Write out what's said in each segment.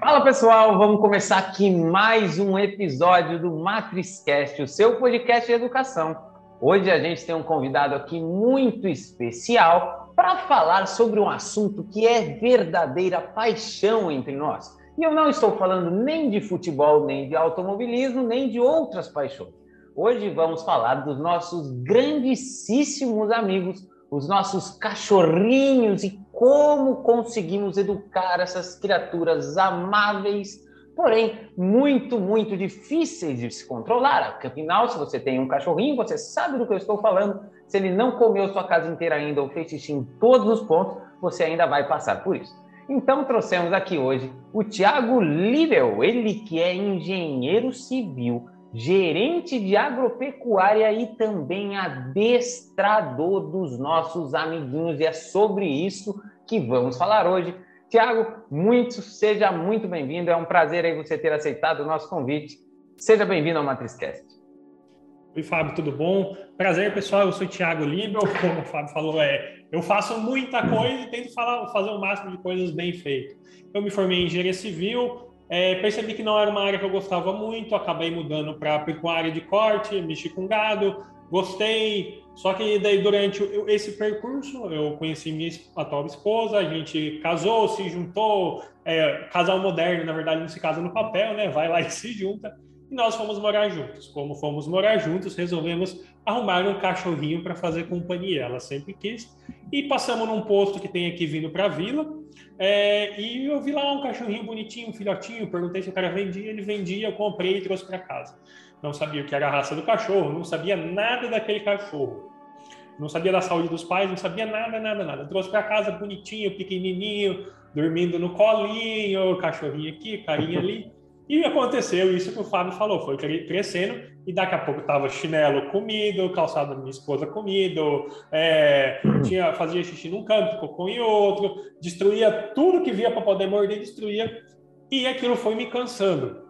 Fala pessoal, vamos começar aqui mais um episódio do MatrizCast, o seu podcast de educação. Hoje a gente tem um convidado aqui muito especial para falar sobre um assunto que é verdadeira paixão entre nós. E eu não estou falando nem de futebol, nem de automobilismo, nem de outras paixões. Hoje vamos falar dos nossos grandíssimos amigos, os nossos cachorrinhos e como conseguimos educar essas criaturas amáveis, porém muito, muito difíceis de se controlar. Porque, afinal, se você tem um cachorrinho, você sabe do que eu estou falando. Se ele não comeu sua casa inteira ainda ou fez xixi em todos os pontos, você ainda vai passar por isso. Então trouxemos aqui hoje o Tiago Lidel, ele que é engenheiro civil, gerente de agropecuária e também adestrador dos nossos amiguinhos. E é sobre isso que vamos falar hoje. Tiago, muito, seja muito bem-vindo. É um prazer aí você ter aceitado o nosso convite. Seja bem-vindo ao MatrizCast. Oi, Fábio, tudo bom? Prazer, pessoal. Eu sou o Thiago Libel. Como o Fábio falou, é, eu faço muita coisa e tento falar, fazer o máximo de coisas bem feitas. Eu me formei em engenharia civil, é, percebi que não era uma área que eu gostava muito, acabei mudando para pecuária de corte, mexi com gado, gostei. Só que daí durante esse percurso eu conheci minha atual esposa, a gente casou, se juntou, é, casal moderno, na verdade não se casa no papel, né? Vai lá e se junta. E nós fomos morar juntos. Como fomos morar juntos, resolvemos arrumar um cachorrinho para fazer companhia. Ela sempre quis. E passamos num posto que tem aqui vindo para a vila. É, e eu vi lá um cachorrinho bonitinho, um filhotinho. Perguntei se o cara vendia. Ele vendia, eu comprei e trouxe para casa. Não sabia o que era a raça do cachorro, não sabia nada daquele cachorro. Não sabia da saúde dos pais, não sabia nada, nada, nada. Trouxe para casa bonitinho, pequenininho, dormindo no colinho, cachorrinho aqui, carinha ali. E aconteceu isso que o Fábio falou, foi crescendo e daqui a pouco tava chinelo comido, calçado da minha esposa comido, é, tinha, fazia xixi num canto, cocô em outro, destruía tudo que via para poder morder, destruía. E aquilo foi me cansando.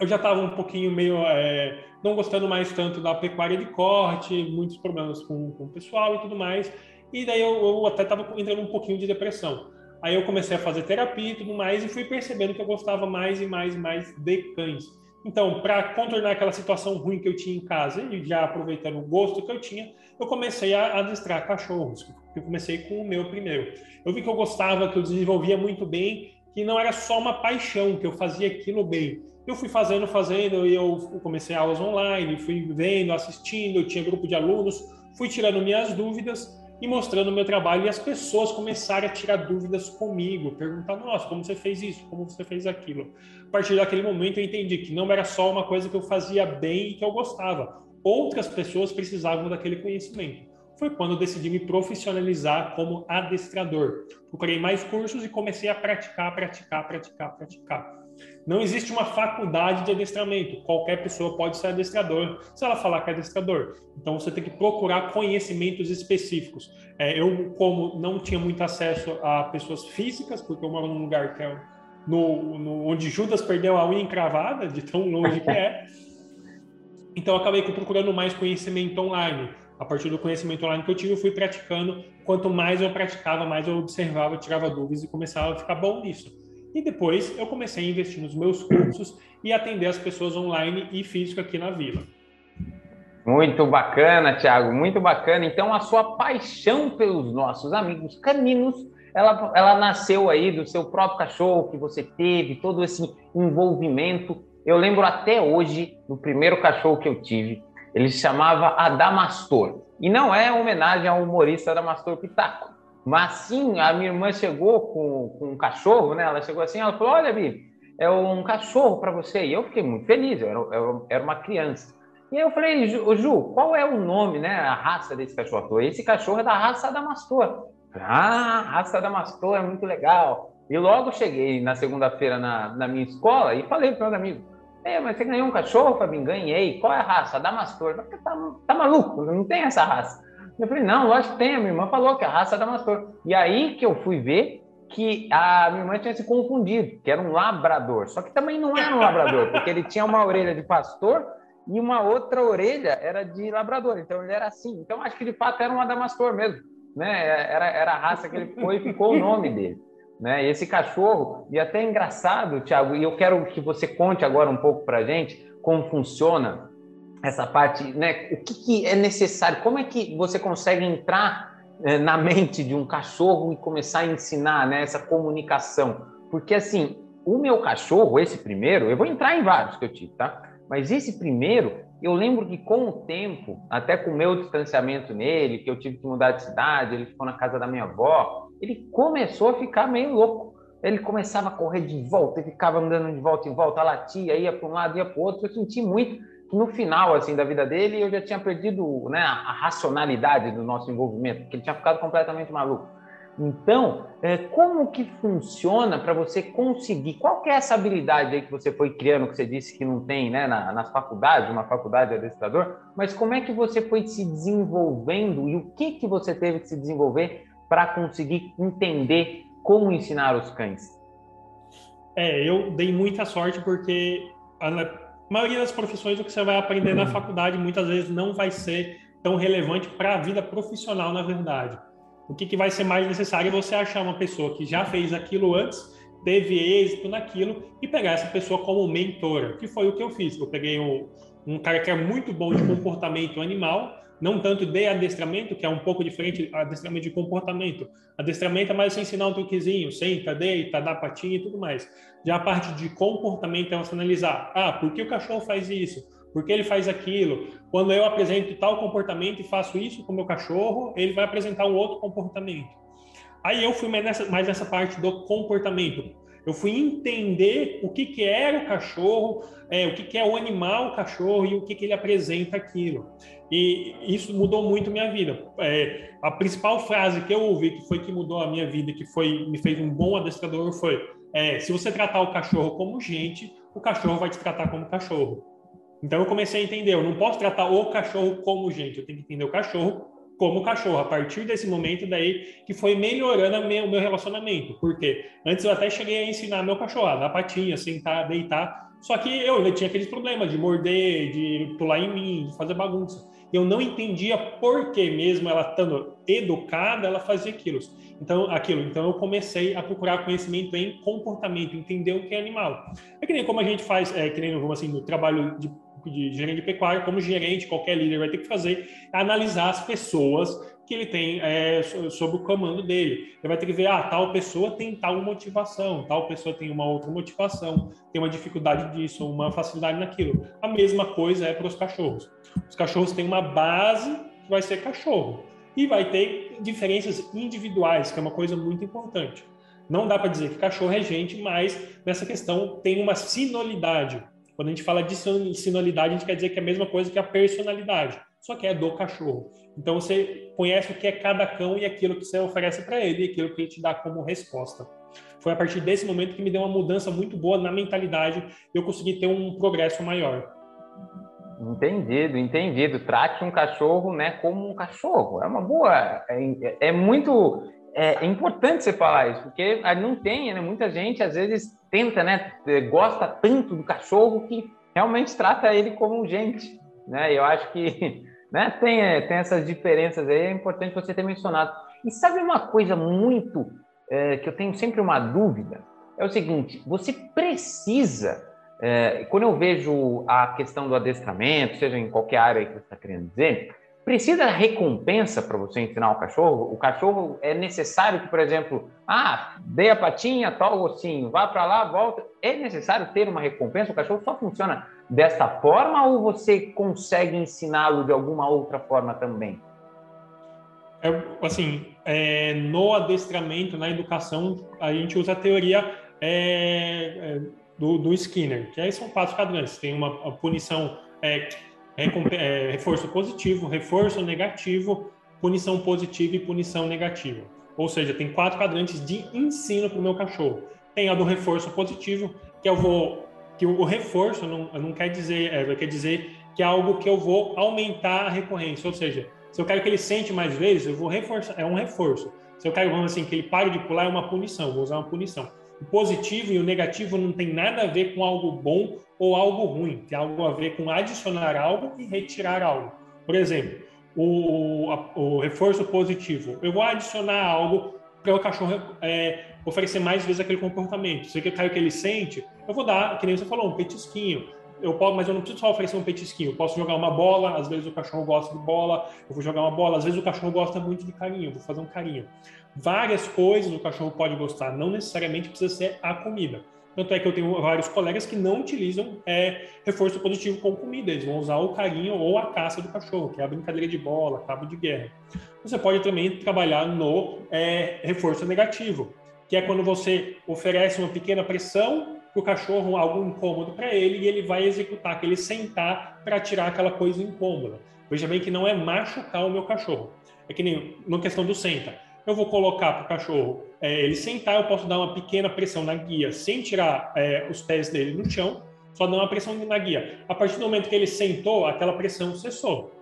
Eu já estava um pouquinho meio é, não gostando mais tanto da pecuária de corte, muitos problemas com, com o pessoal e tudo mais. E daí eu, eu até estava entrando um pouquinho de depressão. Aí eu comecei a fazer terapia e tudo mais e fui percebendo que eu gostava mais e mais e mais de cães. Então, para contornar aquela situação ruim que eu tinha em casa e já aproveitando o gosto que eu tinha, eu comecei a adestrar cachorros. Eu comecei com o meu primeiro. Eu vi que eu gostava, que eu desenvolvia muito bem, que não era só uma paixão, que eu fazia aquilo bem. Eu fui fazendo, fazendo, e eu comecei aulas online, fui vendo, assistindo, tinha grupo de alunos, fui tirando minhas dúvidas e mostrando o meu trabalho e as pessoas começaram a tirar dúvidas comigo, perguntando, nossa, como você fez isso, como você fez aquilo. A partir daquele momento eu entendi que não era só uma coisa que eu fazia bem e que eu gostava. Outras pessoas precisavam daquele conhecimento. Foi quando eu decidi me profissionalizar como adestrador. Procurei mais cursos e comecei a praticar, praticar, praticar, praticar. Não existe uma faculdade de adestramento. Qualquer pessoa pode ser adestrador, se ela falar que é adestrador. Então você tem que procurar conhecimentos específicos. É, eu, como não tinha muito acesso a pessoas físicas, porque eu moro num lugar que é no, no, onde Judas perdeu a unha encravada, de tão longe que é. Então acabei procurando mais conhecimento online. A partir do conhecimento online que eu tive, eu fui praticando. Quanto mais eu praticava, mais eu observava, tirava dúvidas e começava a ficar bom nisso. E depois eu comecei a investir nos meus cursos e atender as pessoas online e físico aqui na vila. Muito bacana, Thiago, muito bacana. Então, a sua paixão pelos nossos amigos caninos, ela, ela nasceu aí do seu próprio cachorro que você teve, todo esse envolvimento. Eu lembro até hoje do primeiro cachorro que eu tive. Ele se chamava Adamastor. E não é homenagem ao humorista Adamastor Pitaco. Mas sim, a minha irmã chegou com, com um cachorro, né? Ela chegou assim, ela falou: Olha, Bi, é um cachorro para você. E eu fiquei muito feliz, eu era, eu era uma criança. E aí eu falei, Ju, Ju, qual é o nome, né? A raça desse cachorro? Falei, Esse cachorro é da raça Adamastor. Ah, raça Adamastor é muito legal. E logo cheguei na segunda-feira na, na minha escola e falei para o meu amigo: é, mas você ganhou um cachorro, Fabinho? Ganhei. Qual é a raça? Adamastor. Tá, tá maluco? Não tem essa raça. Eu falei, não, lógico que tem, a minha irmã falou que a raça é Damastor. E aí que eu fui ver que a minha irmã tinha se confundido, que era um labrador. Só que também não era um labrador, porque ele tinha uma orelha de pastor e uma outra orelha era de labrador. Então ele era assim. Então acho que de fato era um adamastor mesmo. Né? Era, era a raça que ele foi e ficou o nome dele. né? Esse cachorro, e até é engraçado, Thiago, e eu quero que você conte agora um pouco para gente como funciona essa parte, né? O que, que é necessário? Como é que você consegue entrar né, na mente de um cachorro e começar a ensinar né, essa comunicação? Porque assim, o meu cachorro, esse primeiro, eu vou entrar em vários que eu tive, tá? Mas esse primeiro, eu lembro que com o tempo, até com o meu distanciamento nele, que eu tive que mudar de cidade, ele ficou na casa da minha avó, ele começou a ficar meio louco. Ele começava a correr de volta e ficava andando de volta em volta, latia, ia para um lado, ia para o outro. Eu senti muito no final assim da vida dele eu já tinha perdido né, a racionalidade do nosso envolvimento, porque ele tinha ficado completamente maluco. Então, é, como que funciona para você conseguir? Qual que é essa habilidade aí que você foi criando, que você disse que não tem né, na, nas faculdades, uma faculdade de adestrador, mas como é que você foi se desenvolvendo e o que, que você teve que se desenvolver para conseguir entender como ensinar os cães? É, eu dei muita sorte porque a maioria das profissões o que você vai aprender na faculdade muitas vezes não vai ser tão relevante para a vida profissional, na verdade. O que, que vai ser mais necessário é você achar uma pessoa que já fez aquilo antes, teve êxito naquilo e pegar essa pessoa como mentora, que foi o que eu fiz. Eu peguei um, um cara que é muito bom de comportamento animal, não tanto de adestramento, que é um pouco diferente adestramento de comportamento. Adestramento é mais você ensinar um truquezinho, senta, deita, dá patinha e tudo mais. Já a parte de comportamento é você analisar, ah, por que o cachorro faz isso? Por que ele faz aquilo? Quando eu apresento tal comportamento e faço isso com o meu cachorro, ele vai apresentar um outro comportamento. Aí eu fui mais nessa, mais nessa parte do comportamento. Eu fui entender o que, que era o cachorro, é, o que, que é o animal, o cachorro e o que, que ele apresenta aquilo. E isso mudou muito minha vida. É, a principal frase que eu ouvi, que foi que mudou a minha vida, que foi me fez um bom adestrador, foi: é, se você tratar o cachorro como gente, o cachorro vai te tratar como cachorro. Então eu comecei a entender, eu não posso tratar o cachorro como gente, eu tenho que entender o cachorro como cachorro. A partir desse momento daí que foi melhorando o meu, relacionamento. Porque antes eu até cheguei a ensinar meu cachorro a dar patinha, sentar, deitar. Só que eu ainda tinha aqueles problemas de morder, de pular em mim, de fazer bagunça. Eu não entendia por que mesmo ela estando educada, ela fazia aquilo. Então, aquilo. Então eu comecei a procurar conhecimento em comportamento, entender o que é animal. É que nem como a gente faz, é, que nem assim, no trabalho de de gerente de pecuária, como gerente, qualquer líder vai ter que fazer, analisar as pessoas que ele tem é, sob o comando dele. Ele vai ter que ver, ah, tal pessoa tem tal motivação, tal pessoa tem uma outra motivação, tem uma dificuldade disso, uma facilidade naquilo. A mesma coisa é para os cachorros. Os cachorros têm uma base que vai ser cachorro. E vai ter diferenças individuais, que é uma coisa muito importante. Não dá para dizer que cachorro é gente, mas nessa questão tem uma sinolidade. Quando a gente fala de sinalidade, a gente quer dizer que é a mesma coisa que a personalidade, só que é do cachorro. Então você conhece o que é cada cão e aquilo que você oferece para ele e aquilo que ele te dá como resposta. Foi a partir desse momento que me deu uma mudança muito boa na mentalidade eu consegui ter um progresso maior. Entendido, entendido. Trate um cachorro, né, como um cachorro. É uma boa, é, é muito é, é importante você falar isso, porque não tem, né? Muita gente às vezes tenta, né? Gosta tanto do cachorro que realmente trata ele como gente, né? Eu acho que né, tem, é, tem essas diferenças aí, é importante você ter mencionado. E sabe uma coisa muito é, que eu tenho sempre uma dúvida? É o seguinte: você precisa, é, quando eu vejo a questão do adestramento, seja em qualquer área que você está querendo dizer, Precisa recompensa para você ensinar o cachorro? O cachorro é necessário que, por exemplo, ah, dê a patinha, o ossinho, vá para lá, volta. É necessário ter uma recompensa? O cachorro só funciona dessa forma ou você consegue ensiná-lo de alguma outra forma também? É, assim, é, no adestramento, na educação, a gente usa a teoria é, é do, do, Skinner, que aí são quatro quadrantes. Tem uma, uma punição é, reforço positivo, reforço negativo, punição positiva e punição negativa. Ou seja, tem quatro quadrantes de ensino para o meu cachorro. Tem a do reforço positivo, que eu vou que o reforço não, não quer dizer é, quer dizer que é algo que eu vou aumentar a recorrência. Ou seja, se eu quero que ele sente mais vezes, eu vou reforçar, é um reforço. Se eu quero vamos assim que ele pare de pular, é uma punição, vou usar uma punição. O positivo e o negativo não tem nada a ver com algo bom ou algo ruim, tem algo a ver com adicionar algo e retirar algo. Por exemplo, o, o reforço positivo, eu vou adicionar algo para o cachorro é, oferecer mais vezes aquele comportamento. Se eu quero que ele sente, eu vou dar, que nem você falou, um petisquinho. Eu posso, mas eu não preciso só oferecer um petisquinho. Eu posso jogar uma bola, às vezes o cachorro gosta de bola, eu vou jogar uma bola, às vezes o cachorro gosta muito de carinho, eu vou fazer um carinho. Várias coisas o cachorro pode gostar, não necessariamente precisa ser a comida. Tanto é que eu tenho vários colegas que não utilizam é, reforço positivo com comida, eles vão usar o carinho ou a caça do cachorro, que é a brincadeira de bola, cabo de guerra. Você pode também trabalhar no é, reforço negativo, que é quando você oferece uma pequena pressão para o cachorro, algo incômodo para ele, e ele vai executar aquele sentar para tirar aquela coisa incômoda. Veja bem que não é machucar o meu cachorro. É que nem na questão do senta eu vou colocar para o cachorro é, ele sentar, eu posso dar uma pequena pressão na guia sem tirar é, os pés dele no chão, só dar uma pressão na guia. A partir do momento que ele sentou, aquela pressão cessou.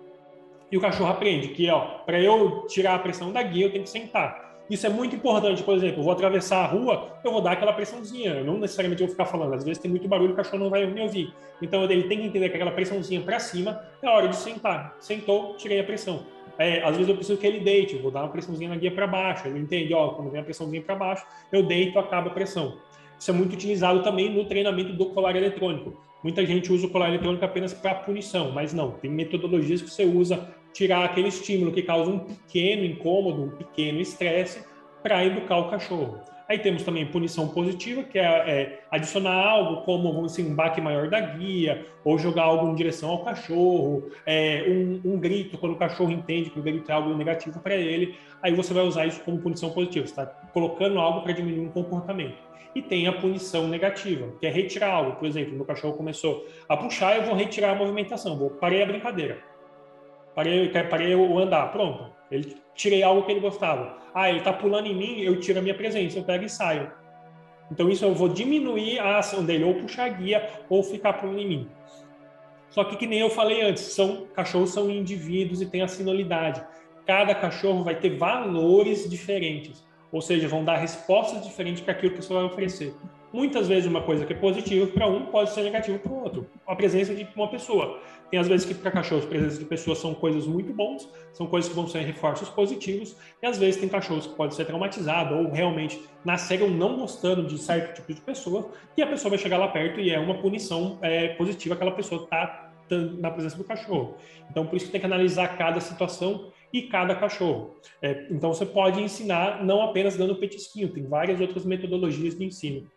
E o cachorro aprende que, ó, para eu tirar a pressão da guia, eu tenho que sentar. Isso é muito importante, por exemplo, eu vou atravessar a rua, eu vou dar aquela pressãozinha, eu não necessariamente vou ficar falando, às vezes tem muito barulho, o cachorro não vai me ouvir. Então ele tem que entender que aquela pressãozinha para cima é a hora de sentar. Sentou, tirei a pressão. É, às vezes eu preciso que ele deite, vou dar uma pressãozinha na guia para baixo. Ele entende, ó, quando vem a pressãozinha para baixo, eu deito, acaba a pressão. Isso é muito utilizado também no treinamento do colar eletrônico. Muita gente usa o colar eletrônico apenas para punição, mas não. Tem metodologias que você usa tirar aquele estímulo que causa um pequeno incômodo, um pequeno estresse, para educar o cachorro. Aí temos também punição positiva, que é, é adicionar algo como dizer, um baque maior da guia, ou jogar algo em direção ao cachorro, é, um, um, grito, quando o cachorro entende que o grito é algo negativo para ele, aí você vai usar isso como punição positiva, está colocando algo para diminuir um comportamento. E tem a punição negativa, que é retirar algo. Por exemplo, meu cachorro começou a puxar, eu vou retirar a movimentação, vou parei a brincadeira. Parei, parei o andar, pronto. Ele tirei algo que ele gostava. Ah, ele está pulando em mim, eu tiro a minha presença, eu pego e saio. Então isso eu vou diminuir a ação dele, ou puxar guia, ou ficar pulando em mim. Só que, que nem eu falei antes, são cachorros são indivíduos e têm a sinalidade. Cada cachorro vai ter valores diferentes, ou seja, vão dar respostas diferentes para aquilo que você vai oferecer. Muitas vezes uma coisa que é positiva para um pode ser negativa para o outro. A presença de uma pessoa. Tem às vezes que para cachorros, presença de pessoas são coisas muito bons, são coisas que vão ser reforços positivos, e às vezes tem cachorros que podem ser traumatizados ou realmente nasceram não gostando de certo tipo de pessoa, e a pessoa vai chegar lá perto e é uma punição é, positiva aquela pessoa está na presença do cachorro. Então, por isso que tem que analisar cada situação e cada cachorro. É, então, você pode ensinar não apenas dando petisquinho, tem várias outras metodologias de ensino.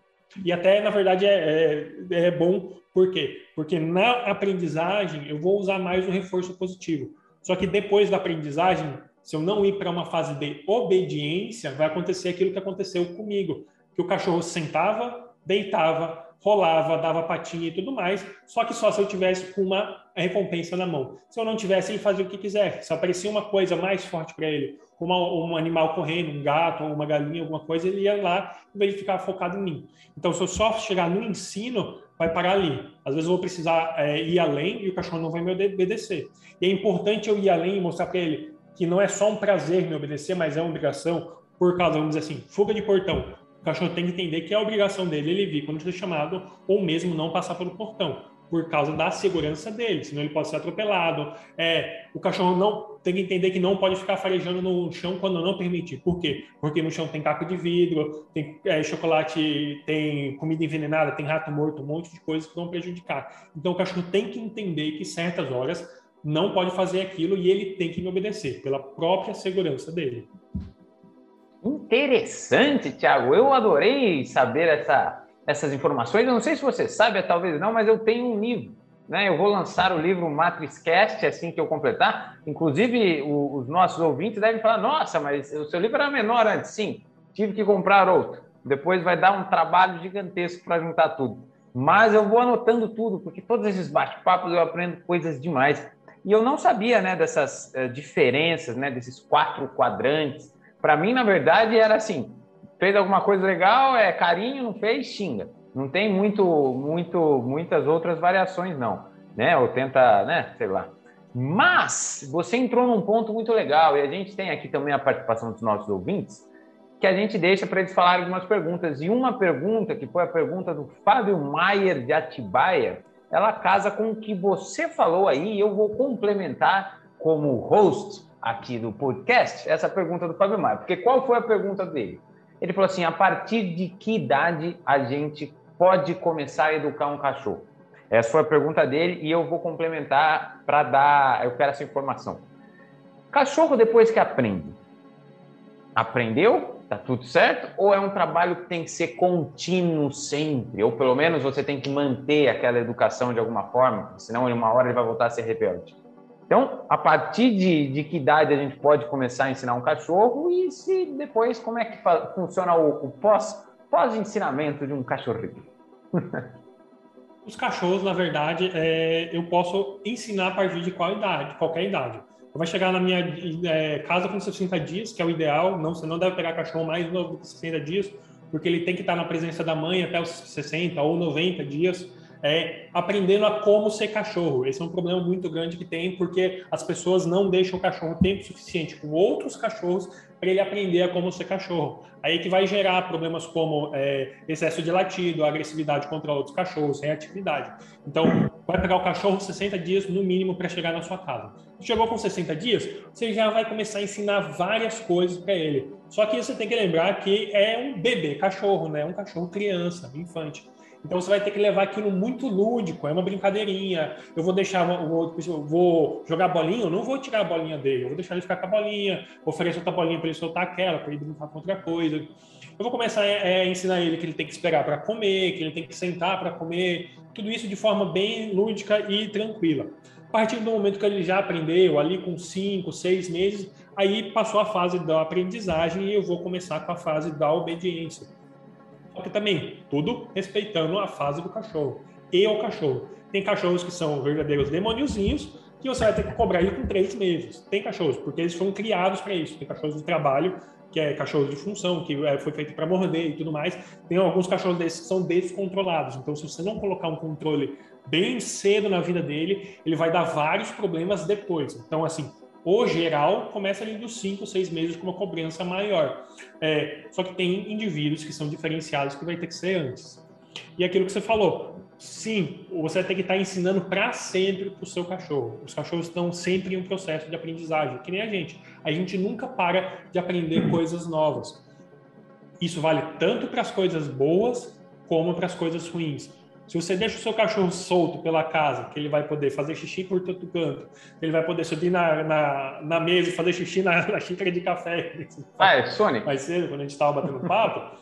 E até, na verdade, é, é, é, bom, por quê? Porque na aprendizagem eu vou usar mais o reforço positivo. Só que depois da aprendizagem, se eu não ir para uma fase de obediência, vai acontecer aquilo que aconteceu comigo, que o cachorro sentava, deitava, rolava, dava patinha e tudo mais, só que só se eu tivesse uma recompensa na mão. Se eu não tivesse, ele fazia o que quisesse. Se aparecia uma coisa mais forte para ele, como um animal correndo, um gato, uma galinha, alguma coisa, ele ia lá e ele ficava focado em mim. Então, se eu só chegar no ensino, vai parar ali. Às vezes eu vou precisar é, ir além e o cachorro não vai me obedecer. E é importante eu ir além e mostrar para ele que não é só um prazer me obedecer, mas é uma obrigação por causa, vamos dizer assim, fuga de portão o cachorro tem que entender que é a obrigação dele ele vir quando for chamado ou mesmo não passar pelo portão por causa da segurança dele, senão ele pode ser atropelado. É, o cachorro não tem que entender que não pode ficar farejando no chão quando não permitir. Por quê? Porque no chão tem caco de vidro, tem é, chocolate, tem comida envenenada, tem rato morto, um monte de coisas que vão prejudicar. Então o cachorro tem que entender que certas horas não pode fazer aquilo e ele tem que me obedecer pela própria segurança dele. Interessante, Thiago. Eu adorei saber essa, essas informações. Eu não sei se você sabe, talvez não, mas eu tenho um livro. Né? Eu vou lançar o livro MatrizCast assim que eu completar. Inclusive, o, os nossos ouvintes devem falar: nossa, mas o seu livro era menor antes. Sim, tive que comprar outro. Depois vai dar um trabalho gigantesco para juntar tudo. Mas eu vou anotando tudo, porque todos esses bate-papos eu aprendo coisas demais. E eu não sabia né, dessas uh, diferenças, né, desses quatro quadrantes para mim, na verdade, era assim: fez alguma coisa legal, é carinho, não fez, xinga. Não tem muito, muito, muitas outras variações, não. Né? Ou tenta, né? Sei lá. Mas você entrou num ponto muito legal e a gente tem aqui também a participação dos nossos ouvintes, que a gente deixa para eles falarem algumas perguntas. E uma pergunta, que foi a pergunta do Fábio Maier de Atibaia, ela casa com o que você falou aí e eu vou complementar como host aqui do podcast essa pergunta do Fábio Maia. Porque qual foi a pergunta dele? Ele falou assim: a partir de que idade a gente pode começar a educar um cachorro? Essa foi a pergunta dele e eu vou complementar para dar, eu quero essa informação. Cachorro depois que aprende, aprendeu, tá tudo certo? Ou é um trabalho que tem que ser contínuo sempre? Ou pelo menos você tem que manter aquela educação de alguma forma, senão em uma hora ele vai voltar a ser rebelde. Então, a partir de, de que idade a gente pode começar a ensinar um cachorro e se depois como é que funciona o, o pós, pós-ensinamento de um cachorrinho? Os cachorros, na verdade, é, eu posso ensinar a partir de qual idade, qualquer idade. Vai chegar na minha é, casa com 60 dias, que é o ideal. Não, você não deve pegar cachorro mais novo de 60 dias, porque ele tem que estar na presença da mãe até os 60 ou 90 dias é, aprendendo a como ser cachorro. Esse é um problema muito grande que tem, porque as pessoas não deixam o cachorro tempo suficiente com outros cachorros para ele aprender a como ser cachorro. Aí que vai gerar problemas como é, excesso de latido, agressividade contra outros cachorros, reatividade. Então, vai pegar o cachorro 60 dias no mínimo para chegar na sua casa. Chegou com 60 dias, você já vai começar a ensinar várias coisas para ele. Só que você tem que lembrar que é um bebê cachorro, né? Um cachorro criança, infante. Então você vai ter que levar aquilo muito lúdico, é uma brincadeirinha. Eu vou deixar, vou, eu vou jogar bolinha, eu não vou tirar a bolinha dele, eu vou deixar ele ficar com a bolinha, oferecer outra bolinha para ele soltar aquela, para ele brincar com outra coisa. Eu vou começar a, é, ensinar ele que ele tem que esperar para comer, que ele tem que sentar para comer, tudo isso de forma bem lúdica e tranquila. A partir do momento que ele já aprendeu, ali com 5, 6 meses, aí passou a fase da aprendizagem e eu vou começar com a fase da obediência só que também, tudo respeitando a fase do cachorro e o cachorro. Tem cachorros que são verdadeiros demôniozinhos que você vai ter que cobrar ele com três meses. Tem cachorros, porque eles foram criados para isso. Tem cachorros de trabalho, que é cachorro de função, que é, foi feito para morder e tudo mais. Tem alguns cachorros desses que são descontrolados. Então, se você não colocar um controle bem cedo na vida dele, ele vai dar vários problemas depois. Então, assim, o geral começa ali dos 5, 6 meses com uma cobrança maior. É, só que tem indivíduos que são diferenciados que vai ter que ser antes. E aquilo que você falou, sim, você ter que estar ensinando para sempre para o seu cachorro. Os cachorros estão sempre em um processo de aprendizagem, que nem a gente. A gente nunca para de aprender coisas novas. Isso vale tanto para as coisas boas como para as coisas ruins. Se você deixa o seu cachorro solto pela casa, que ele vai poder fazer xixi por todo canto, ele vai poder subir na, na, na mesa e fazer xixi na, na xícara de café. Ah, é Sonic? Mais cedo, quando a gente estava batendo papo.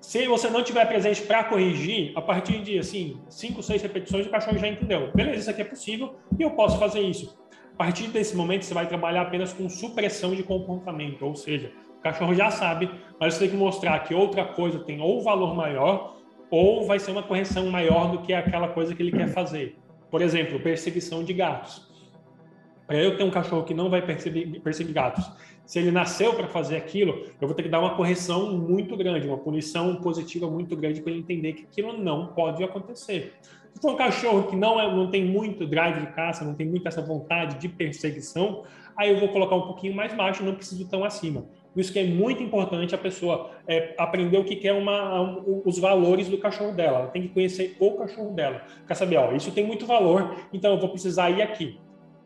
se você não tiver presente para corrigir, a partir de assim, cinco, seis repetições, o cachorro já entendeu. Beleza, isso aqui é possível e eu posso fazer isso. A partir desse momento, você vai trabalhar apenas com supressão de comportamento, ou seja, o cachorro já sabe, mas você tem que mostrar que outra coisa tem ou valor maior ou vai ser uma correção maior do que aquela coisa que ele quer fazer. Por exemplo, perseguição de gatos. Para eu ter um cachorro que não vai perseguir, perseguir gatos, se ele nasceu para fazer aquilo, eu vou ter que dar uma correção muito grande, uma punição positiva muito grande para ele entender que aquilo não pode acontecer. Se for um cachorro que não, é, não tem muito drive de caça, não tem muito essa vontade de perseguição, aí eu vou colocar um pouquinho mais baixo, não preciso tão acima. Por isso que é muito importante a pessoa é, aprender o que é uma, um, os valores do cachorro dela. Ela tem que conhecer o cachorro dela. Quer saber, ó, isso tem muito valor, então eu vou precisar ir aqui.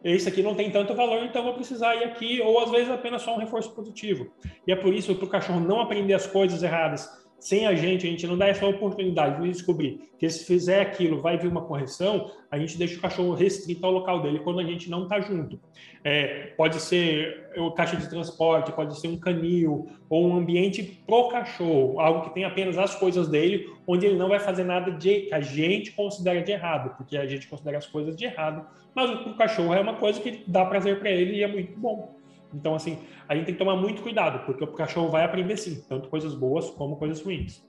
Esse aqui não tem tanto valor, então eu vou precisar ir aqui, ou às vezes apenas só um reforço positivo. E é por isso que o cachorro não aprender as coisas erradas sem a gente, a gente não dá essa oportunidade de descobrir que se fizer aquilo vai vir uma correção, a gente deixa o cachorro restrito ao local dele quando a gente não está junto. É, pode ser caixa de transporte, pode ser um canil ou um ambiente pro cachorro, algo que tem apenas as coisas dele, onde ele não vai fazer nada de que a gente considera de errado, porque a gente considera as coisas de errado, mas o cachorro é uma coisa que dá prazer para ele e é muito bom. Então, assim, a gente tem que tomar muito cuidado, porque o cachorro vai aprender sim, tanto coisas boas como coisas ruins.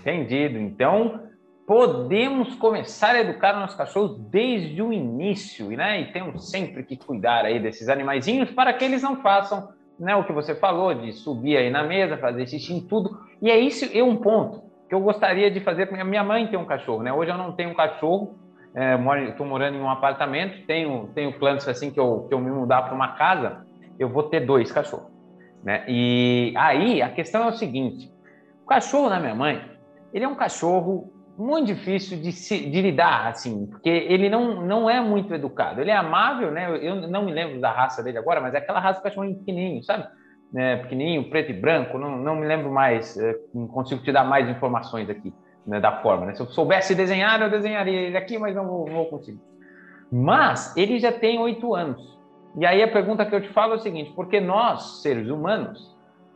Entendido. Então, podemos começar a educar nossos cachorros desde o início, né? E temos sempre que cuidar aí desses animaizinhos para que eles não façam, né, o que você falou de subir aí na mesa, fazer xixi em tudo. E é isso, é um ponto que eu gostaria de fazer. Minha mãe tem um cachorro, né? Hoje eu não tenho um cachorro, é, morando em um apartamento, tenho, tenho planos assim que eu, que eu me mudar para uma casa, eu vou ter dois cachorros. Né? E aí a questão é o seguinte: o cachorro da minha mãe, ele é um cachorro muito difícil de, se, de lidar, assim, porque ele não, não é muito educado. Ele é amável, né? Eu não me lembro da raça dele agora, mas é aquela raça de cachorro pequenininho, sabe? né, pequenininho, preto e branco, não, não me lembro mais, é, não consigo te dar mais informações aqui né, da forma. Né? Se eu soubesse desenhar, eu desenharia ele aqui, mas não vou, vou conseguir. Mas ele já tem oito anos. E aí a pergunta que eu te falo é o seguinte: porque nós, seres humanos,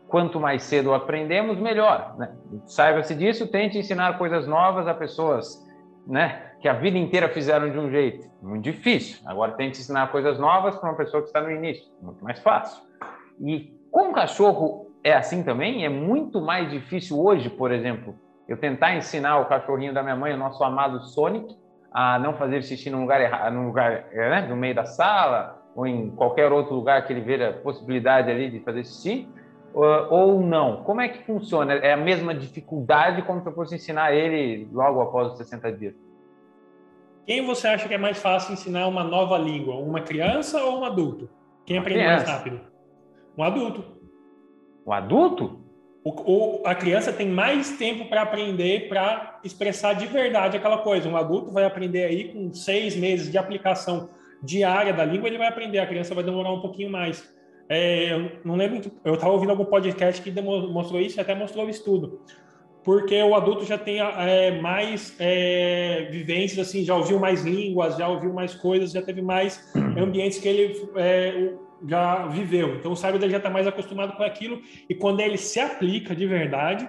quanto mais cedo aprendemos, melhor. Né? Saiba-se disso, tente ensinar coisas novas a pessoas né, que a vida inteira fizeram de um jeito. Muito difícil. Agora tente ensinar coisas novas para uma pessoa que está no início. Muito mais fácil. E com o cachorro é assim também? É muito mais difícil hoje, por exemplo, eu tentar ensinar o cachorrinho da minha mãe, o nosso amado Sonic, a não fazer xixi num lugar errado, num lugar, né, no meio da sala, ou em qualquer outro lugar que ele veja possibilidade ali de fazer xixi, ou não? Como é que funciona? É a mesma dificuldade como se eu fosse ensinar ele logo após os 60 dias? Quem você acha que é mais fácil ensinar uma nova língua? Uma criança ou um adulto? Quem aprende mais rápido? Um adulto. Um adulto? O, o, a criança tem mais tempo para aprender, para expressar de verdade aquela coisa. Um adulto vai aprender aí com seis meses de aplicação diária da língua, ele vai aprender. A criança vai demorar um pouquinho mais. É, eu não lembro, eu estava ouvindo algum podcast que mostrou isso e até mostrou o estudo. Porque o adulto já tem é, mais é, vivências, assim, já ouviu mais línguas, já ouviu mais coisas, já teve mais ambientes que ele é, já viveu. Então o cérebro dele já está mais acostumado com aquilo e quando ele se aplica de verdade,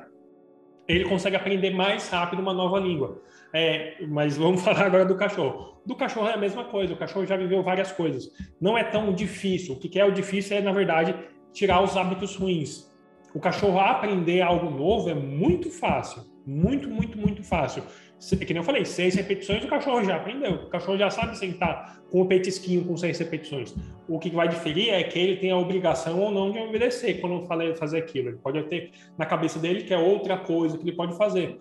ele consegue aprender mais rápido uma nova língua. É, mas vamos falar agora do cachorro. Do cachorro é a mesma coisa, o cachorro já viveu várias coisas. Não é tão difícil. O que é o difícil é, na verdade, tirar os hábitos ruins. O cachorro aprender algo novo é muito fácil. Muito, muito, muito fácil. Que nem eu falei, seis repetições o cachorro já aprendeu. O cachorro já sabe sentar com o petisquinho com seis repetições. O que vai diferir é que ele tem a obrigação ou não de obedecer quando eu falei fazer aquilo. Ele pode ter na cabeça dele que é outra coisa que ele pode fazer.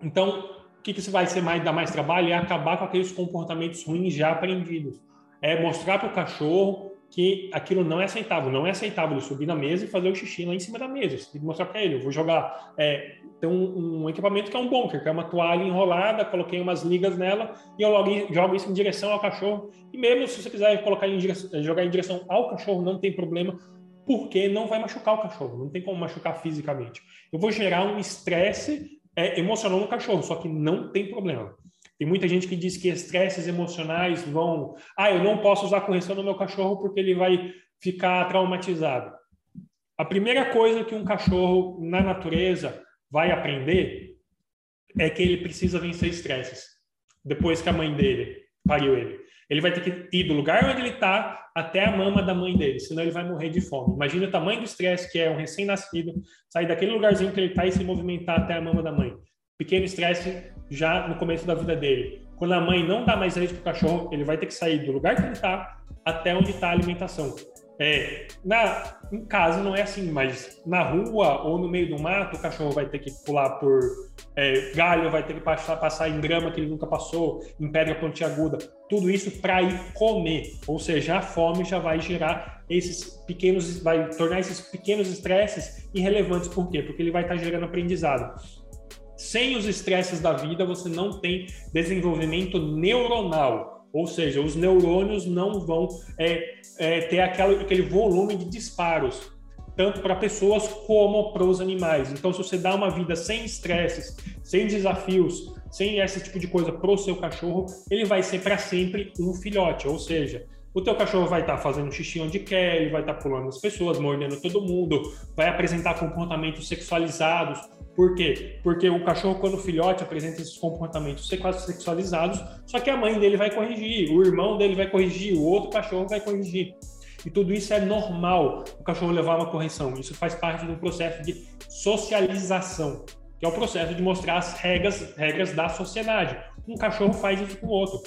Então, o que, que vai ser mais, dar mais trabalho? É acabar com aqueles comportamentos ruins já aprendidos. É mostrar para o cachorro que aquilo não é aceitável. Não é aceitável ele subir na mesa e fazer o xixi lá em cima da mesa. Você tem que mostrar para ele. Eu vou jogar. É, tem um, um, equipamento que é um bunker, que é uma toalha enrolada, coloquei umas ligas nela e eu jogo isso em direção ao cachorro. E mesmo se você quiser colocar em direção, jogar em direção ao cachorro, não tem problema, porque não vai machucar o cachorro. Não tem como machucar fisicamente. Eu vou gerar um estresse é emocional no cachorro, só que não tem problema. Tem muita gente que diz que estresses emocionais vão. Ah, eu não posso usar correção no meu cachorro porque ele vai ficar traumatizado. A primeira coisa que um cachorro na natureza vai aprender é que ele precisa vencer estresses. Depois que a mãe dele pariu ele. Ele vai ter que ir do lugar onde ele está até a mama da mãe dele, senão ele vai morrer de fome. Imagina o tamanho do estresse que é um recém-nascido sair daquele lugarzinho que ele está e se movimentar até a mama da mãe. Pequeno estresse já no começo da vida dele. Quando a mãe não dá mais leite para o cachorro, ele vai ter que sair do lugar que ele está até onde está a alimentação. É, na, em casa não é assim, mas na rua ou no meio do mato, o cachorro vai ter que pular por é, galho, vai ter que passar, passar em grama que ele nunca passou, em pedra pontiaguda, tudo isso para ir comer. Ou seja, a fome já vai gerar esses pequenos, vai tornar esses pequenos estresses irrelevantes. Por quê? Porque ele vai estar tá gerando aprendizado. Sem os estresses da vida, você não tem desenvolvimento neuronal. Ou seja, os neurônios não vão é, é, ter aquela, aquele volume de disparos, tanto para pessoas como para os animais. Então, se você dá uma vida sem estresses, sem desafios, sem esse tipo de coisa para o seu cachorro, ele vai ser para sempre um filhote. Ou seja, o teu cachorro vai estar tá fazendo xixi onde quer, ele vai estar tá pulando as pessoas, mordendo todo mundo, vai apresentar comportamentos sexualizados, por quê? Porque o cachorro, quando filhote, apresenta esses comportamentos sexualizados, só que a mãe dele vai corrigir, o irmão dele vai corrigir, o outro cachorro vai corrigir. E tudo isso é normal, o cachorro levar uma correção. Isso faz parte do processo de socialização, que é o processo de mostrar as regras, regras da sociedade. Um cachorro faz isso com o outro.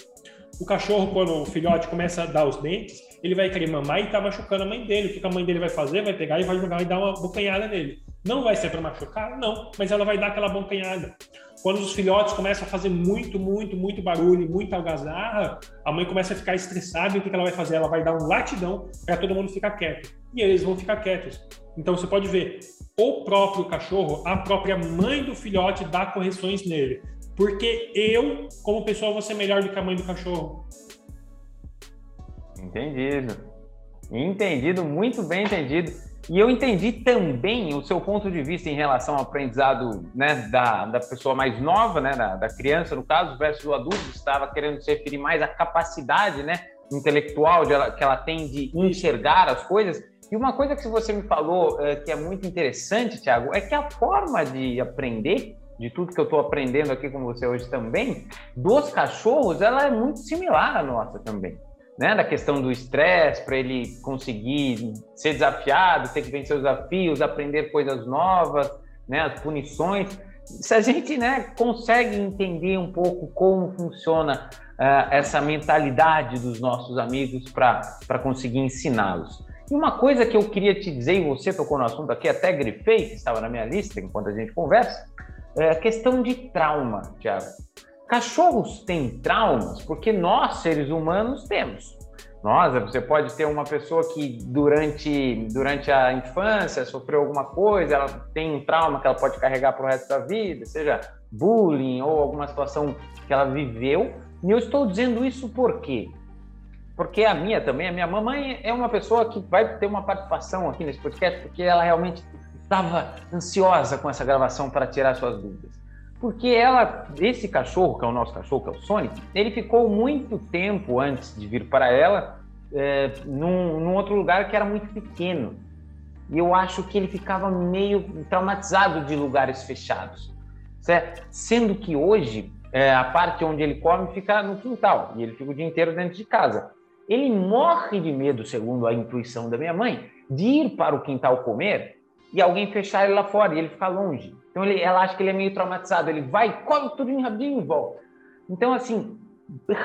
O cachorro, quando o filhote começa a dar os dentes, ele vai querer mamar e tá machucando a mãe dele. O que a mãe dele vai fazer? Vai pegar e vai jogar e dar uma bocanhada nele. Não vai ser para machucar? Não, mas ela vai dar aquela bocanhada. Quando os filhotes começam a fazer muito, muito, muito barulho, muita algazarra, a mãe começa a ficar estressada e o que ela vai fazer? Ela vai dar um latidão para todo mundo ficar quieto. E eles vão ficar quietos. Então você pode ver, o próprio cachorro, a própria mãe do filhote dá correções nele. Porque eu, como pessoa, vou ser melhor do que a mãe do cachorro. Entendido. Entendido, muito bem entendido. E eu entendi também o seu ponto de vista em relação ao aprendizado né, da, da pessoa mais nova, né, da, da criança, no caso, versus o adulto, estava querendo se referir mais à capacidade né, intelectual de ela, que ela tem de enxergar as coisas. E uma coisa que você me falou é, que é muito interessante, Tiago, é que a forma de aprender, de tudo que eu estou aprendendo aqui com você hoje também, dos cachorros, ela é muito similar à nossa também né, da questão do estresse, para ele conseguir ser desafiado, ter que vencer os desafios, aprender coisas novas, né, as punições. Se a gente né, consegue entender um pouco como funciona uh, essa mentalidade dos nossos amigos para conseguir ensiná-los. E uma coisa que eu queria te dizer, e você tocou no assunto aqui, até grifei, que estava na minha lista enquanto a gente conversa, é a questão de trauma, Tiago. Cachorros têm traumas porque nós, seres humanos, temos. Nós, você pode ter uma pessoa que durante, durante a infância sofreu alguma coisa, ela tem um trauma que ela pode carregar para o resto da vida, seja bullying ou alguma situação que ela viveu. E eu estou dizendo isso por quê? Porque a minha também, a minha mamãe é uma pessoa que vai ter uma participação aqui nesse podcast, porque ela realmente estava ansiosa com essa gravação para tirar suas dúvidas. Porque ela, esse cachorro, que é o nosso cachorro, que é o Sonic, ele ficou muito tempo antes de vir para ela é, num, num outro lugar que era muito pequeno. E eu acho que ele ficava meio traumatizado de lugares fechados. Certo? Sendo que hoje, é, a parte onde ele come fica no quintal, e ele fica o dia inteiro dentro de casa. Ele morre de medo, segundo a intuição da minha mãe, de ir para o quintal comer e alguém fechar ele lá fora e ele ficar longe. Então ele, ela acha que ele é meio traumatizado. Ele vai, come tudo em rabinho e volta. Então, assim,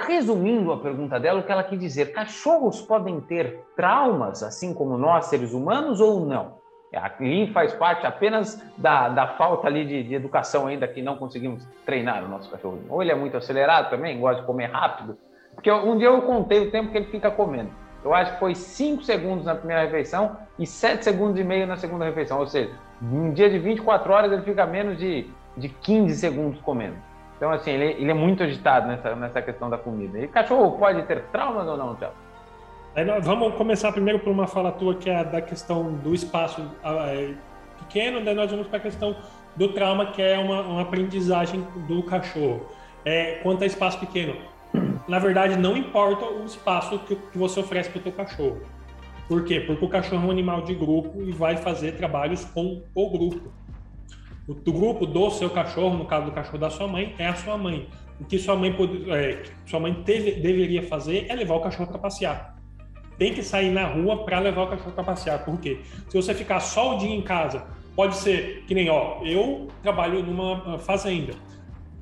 resumindo a pergunta dela, o que ela quis dizer: cachorros podem ter traumas, assim como nós, seres humanos, ou não? Ali faz parte apenas da, da falta ali de, de educação ainda que não conseguimos treinar o nosso cachorro. Ou ele é muito acelerado também, gosta de comer rápido. Porque um dia eu contei o tempo que ele fica comendo. Eu acho que foi 5 segundos na primeira refeição e 7 segundos e meio na segunda refeição. Ou seja, um dia de 24 horas ele fica menos de, de 15 segundos comendo. Então, assim, ele, ele é muito agitado nessa, nessa questão da comida. E cachorro pode ter traumas ou não, Théo? vamos começar primeiro por uma fala tua que é da questão do espaço é, pequeno, daí nós vamos para a questão do trauma, que é uma, uma aprendizagem do cachorro. É, quanto a espaço pequeno, na verdade, não importa o espaço que, que você oferece para o teu cachorro. Por quê? Porque o cachorro é um animal de grupo e vai fazer trabalhos com o grupo. O grupo do seu cachorro, no caso do cachorro da sua mãe, é a sua mãe. O que sua mãe, é, sua mãe teve, deveria fazer é levar o cachorro para passear. Tem que sair na rua para levar o cachorro para passear. Por quê? Se você ficar só o dia em casa, pode ser que nem, ó, eu trabalho numa fazenda.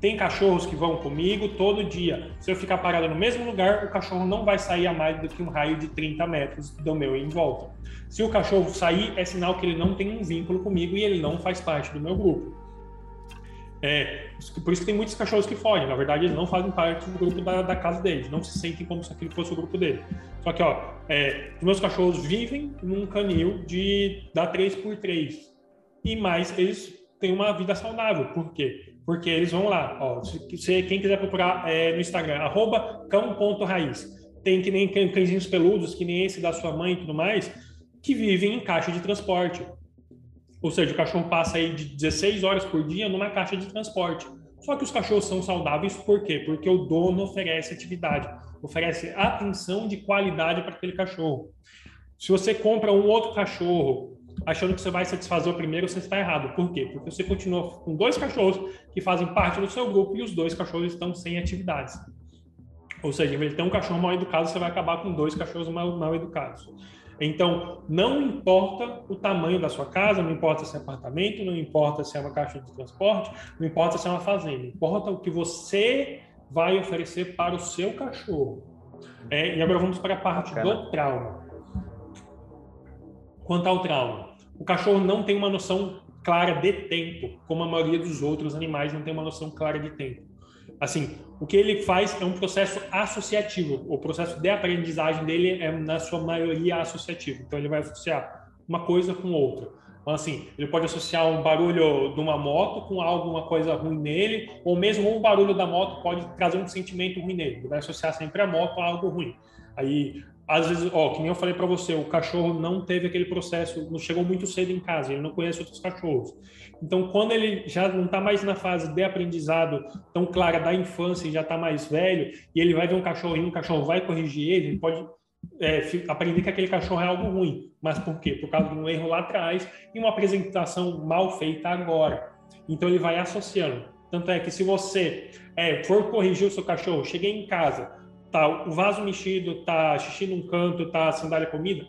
Tem cachorros que vão comigo todo dia. Se eu ficar parado no mesmo lugar, o cachorro não vai sair a mais do que um raio de 30 metros do meu em volta. Se o cachorro sair, é sinal que ele não tem um vínculo comigo e ele não faz parte do meu grupo. É, por isso que tem muitos cachorros que fogem. Na verdade, eles não fazem parte do grupo da, da casa deles. Não se sentem como se aquele fosse o grupo dele. Só que, ó, é, os meus cachorros vivem num canil de da 3x3. E mais, eles têm uma vida saudável. Por quê? Porque eles vão lá. Ó, se, quem quiser procurar é, no Instagram, arroba cão.raiz. Tem que nem cãezinhos peludos, que nem esse da sua mãe e tudo mais, que vivem em caixa de transporte. Ou seja, o cachorro passa aí de 16 horas por dia numa caixa de transporte. Só que os cachorros são saudáveis por quê? Porque o dono oferece atividade, oferece atenção de qualidade para aquele cachorro. Se você compra um outro cachorro achando que você vai satisfazer o primeiro, você está errado. Por quê? Porque você continua com dois cachorros que fazem parte do seu grupo e os dois cachorros estão sem atividades. Ou seja, em vez de ter um cachorro mal educado, você vai acabar com dois cachorros mal, mal educados. Então, não importa o tamanho da sua casa, não importa se é apartamento, não importa se é uma caixa de transporte, não importa se é uma fazenda, importa o que você vai oferecer para o seu cachorro. É, e agora vamos para a parte do trauma. Quanto ao trauma, o cachorro não tem uma noção clara de tempo, como a maioria dos outros animais não tem uma noção clara de tempo. Assim, o que ele faz é um processo associativo. O processo de aprendizagem dele é, na sua maioria, associativo. Então, ele vai associar uma coisa com outra. Então, assim, ele pode associar um barulho de uma moto com alguma coisa ruim nele, ou mesmo um barulho da moto pode trazer um sentimento ruim nele. Ele vai associar sempre a moto a algo ruim. Aí, às vezes, ó, que nem eu falei para você, o cachorro não teve aquele processo, não chegou muito cedo em casa, ele não conhece outros cachorros. Então, quando ele já não está mais na fase de aprendizado tão clara da infância e já está mais velho, e ele vai ver um cachorrinho, o cachorro vai corrigir ele, ele pode é, aprender que aquele cachorro é algo ruim. Mas por quê? Por causa de um erro lá atrás e uma apresentação mal feita agora. Então, ele vai associando. Tanto é que se você é, for corrigir o seu cachorro, cheguei em casa, tá o vaso mexido, tá xixi num canto, tá sandália comida,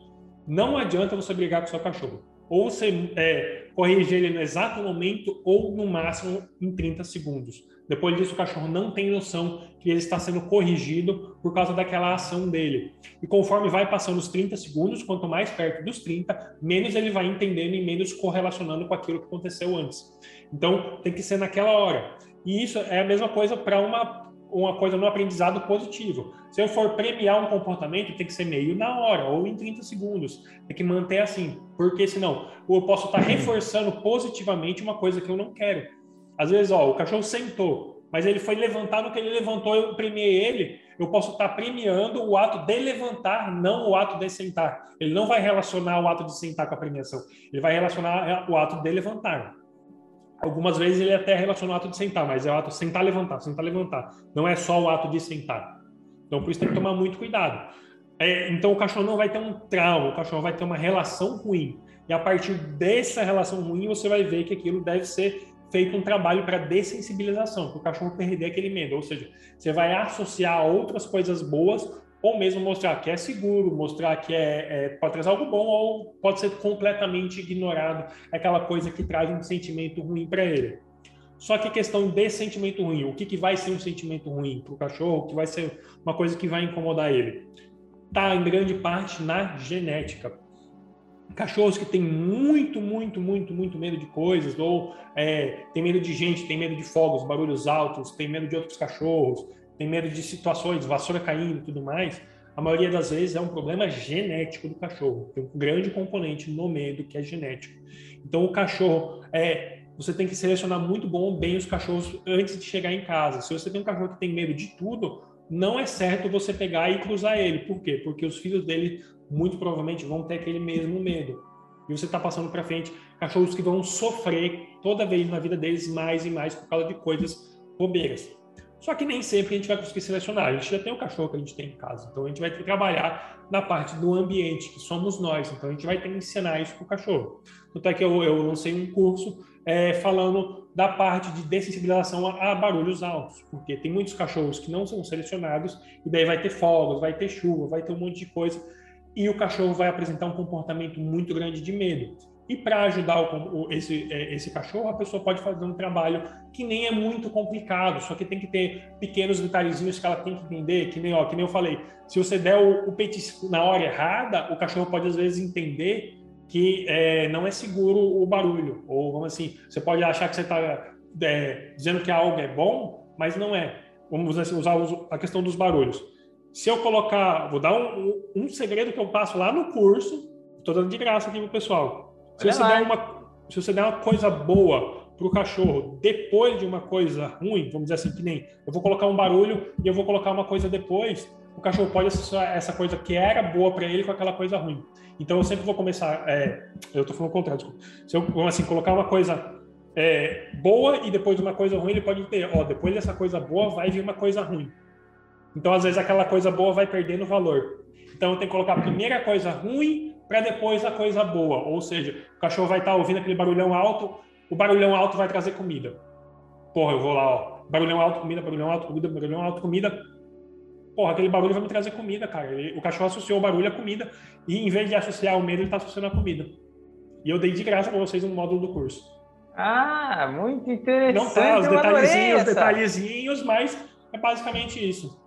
não adianta você brigar com o seu cachorro. Ou você é, corrige ele no exato momento ou no máximo em 30 segundos. Depois disso, o cachorro não tem noção que ele está sendo corrigido por causa daquela ação dele. E conforme vai passando os 30 segundos, quanto mais perto dos 30, menos ele vai entendendo e menos correlacionando com aquilo que aconteceu antes. Então, tem que ser naquela hora. E isso é a mesma coisa para uma uma coisa no aprendizado positivo. Se eu for premiar um comportamento, tem que ser meio na hora ou em 30 segundos. Tem que manter assim, porque senão eu posso estar reforçando positivamente uma coisa que eu não quero. Às vezes, ó, o cachorro sentou, mas ele foi levantar, no que ele levantou, eu premiei ele, eu posso estar premiando o ato de levantar, não o ato de sentar. Ele não vai relacionar o ato de sentar com a premiação, ele vai relacionar o ato de levantar. Algumas vezes ele até relaciona o ato de sentar, mas é o ato de sentar, levantar, sentar, levantar. Não é só o ato de sentar. Então, por isso tem que tomar muito cuidado. É, então, o cachorro não vai ter um trauma, o cachorro vai ter uma relação ruim. E a partir dessa relação ruim, você vai ver que aquilo deve ser feito um trabalho para dessensibilização, para o cachorro perder aquele medo. Ou seja, você vai associar outras coisas boas ou mesmo mostrar que é seguro, mostrar que é, é, pode trazer algo bom ou pode ser completamente ignorado, aquela coisa que traz um sentimento ruim para ele. Só que a questão de sentimento ruim, o que, que vai ser um sentimento ruim para o cachorro, o que vai ser uma coisa que vai incomodar ele, está em grande parte na genética. Cachorros que têm muito, muito, muito, muito medo de coisas, ou é, tem medo de gente, tem medo de fogos, barulhos altos, tem medo de outros cachorros, tem medo de situações, vassoura caindo e tudo mais, a maioria das vezes é um problema genético do cachorro. Tem um grande componente no medo que é genético. Então, o cachorro, é, você tem que selecionar muito bom, bem os cachorros antes de chegar em casa. Se você tem um cachorro que tem medo de tudo, não é certo você pegar e cruzar ele. Por quê? Porque os filhos dele muito provavelmente vão ter aquele mesmo medo. E você está passando para frente cachorros que vão sofrer toda vez na vida deles mais e mais por causa de coisas bobeiras. Só que nem sempre a gente vai conseguir selecionar. A gente já tem o cachorro que a gente tem em casa. Então a gente vai ter que trabalhar na parte do ambiente, que somos nós. Então a gente vai ter que ensinar isso para o cachorro. Tanto é que eu, eu lancei um curso é, falando da parte de dessensibilização a, a, barulhos altos. Porque tem muitos cachorros que não são selecionados, e daí vai ter fogos, vai ter chuva, vai ter um monte de coisa. E o cachorro vai apresentar um comportamento muito grande de medo. E para ajudar o, o, esse, é, esse cachorro, a pessoa pode fazer um trabalho que nem é muito complicado, só que tem que ter pequenos detalhezinhos que ela tem que entender, que nem, ó, que nem eu falei, se você der o, o petisco na hora errada, o cachorro pode às vezes entender que é, não é seguro o barulho, ou vamos assim, você pode achar que você está é, dizendo que algo é bom, mas não é. Vamos assim, usar a questão dos barulhos. Se eu colocar, vou dar um, um segredo que eu passo lá no curso, estou dando de graça aqui pro pessoal se você, der uma, se você der uma coisa boa para o cachorro depois de uma coisa ruim, vamos dizer assim, que nem eu vou colocar um barulho e eu vou colocar uma coisa depois, o cachorro pode associar essa coisa que era boa para ele com aquela coisa ruim. Então eu sempre vou começar, é, eu estou falando o contrário, desculpa. se eu assim colocar uma coisa é, boa e depois uma coisa ruim, ele pode ter, ó, depois dessa coisa boa vai vir uma coisa ruim. Então às vezes aquela coisa boa vai perdendo valor. Então eu tenho que colocar a primeira coisa ruim para depois a coisa boa. Ou seja, o cachorro vai estar tá ouvindo aquele barulhão alto, o barulhão alto vai trazer comida. Porra, eu vou lá, ó. Barulhão alto, comida, barulhão alto, comida, barulhão alto, comida. Porra, aquele barulho vai me trazer comida, cara. Ele, o cachorro associou o barulho à comida e em vez de associar o medo, ele está associando a comida. E eu dei de graça para vocês no módulo do curso. Ah, muito interessante. Não tá, os detalhezinhos, detalhezinhos, mas é basicamente isso.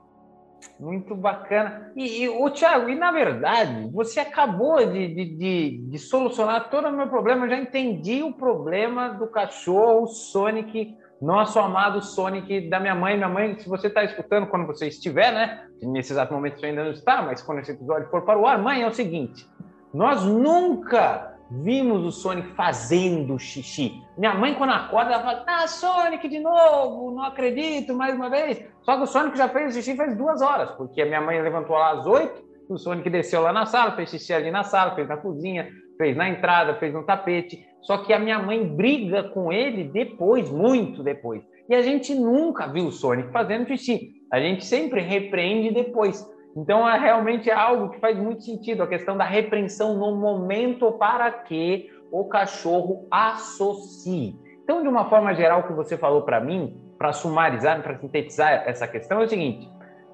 Muito bacana. E, e o Thiago, e na verdade, você acabou de, de, de, de, solucionar todo o meu problema. Eu já entendi o problema do cachorro Sonic, nosso amado Sonic da minha mãe. Minha mãe, se você está escutando quando você estiver, né? Nesse exato momento você ainda não está, mas quando esse episódio for para o ar, mãe, é o seguinte: nós nunca Vimos o Sonic fazendo xixi. Minha mãe, quando acorda, ela fala: Ah, Sonic de novo, não acredito, mais uma vez. Só que o Sonic já fez xixi faz duas horas, porque a minha mãe levantou lá às oito, O Sonic desceu lá na sala, fez xixi ali na sala, fez na cozinha, fez na entrada, fez no tapete. Só que a minha mãe briga com ele depois, muito depois. E a gente nunca viu o Sonic fazendo xixi. A gente sempre repreende depois. Então, é realmente algo que faz muito sentido, a questão da repreensão no momento para que o cachorro associe. Então, de uma forma geral, o que você falou para mim, para sumarizar, para sintetizar essa questão, é o seguinte: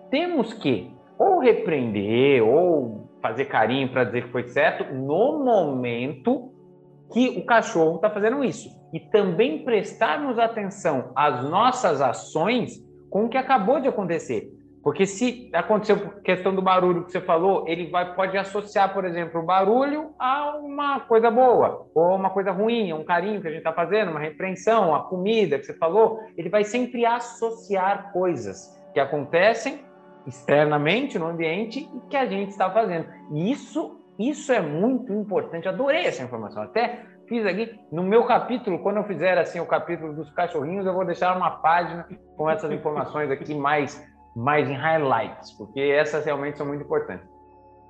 temos que ou repreender ou fazer carinho para dizer que foi certo no momento que o cachorro está fazendo isso. E também prestarmos atenção às nossas ações com o que acabou de acontecer. Porque se aconteceu questão do barulho que você falou, ele vai, pode associar, por exemplo, o barulho a uma coisa boa, ou uma coisa ruim, um carinho que a gente está fazendo, uma repreensão, a comida que você falou. Ele vai sempre associar coisas que acontecem externamente no ambiente e que a gente está fazendo. E isso, isso é muito importante. Adorei essa informação. Até fiz aqui no meu capítulo, quando eu fizer assim o capítulo dos cachorrinhos, eu vou deixar uma página com essas informações aqui mais mais em highlights, porque essas realmente são muito importantes.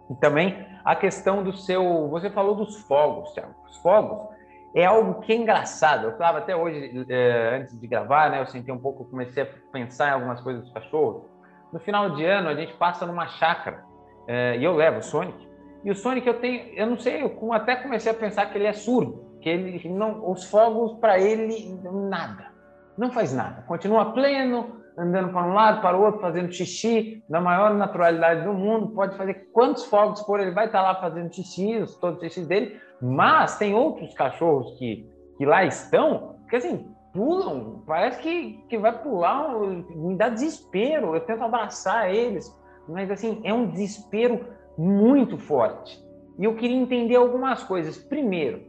E também a questão do seu. Você falou dos fogos, Thiago. Os fogos é algo que é engraçado. Eu falava até hoje, é, antes de gravar, né? Eu sentei um pouco, comecei a pensar em algumas coisas dos cachorros. No final de ano, a gente passa numa chácara é, e eu levo o Sonic. E o Sonic, eu tenho, eu não sei, eu até comecei a pensar que ele é surdo, que ele não, os fogos para ele nada, não faz nada. Continua pleno, andando para um lado, para o outro, fazendo xixi, na maior naturalidade do mundo, pode fazer quantos fogos for, ele vai estar lá fazendo xixi, todos os xixi dele, mas tem outros cachorros que, que lá estão, que assim, pulam, parece que, que vai pular, me dá desespero, eu tento abraçar eles, mas assim, é um desespero muito forte. E eu queria entender algumas coisas. Primeiro,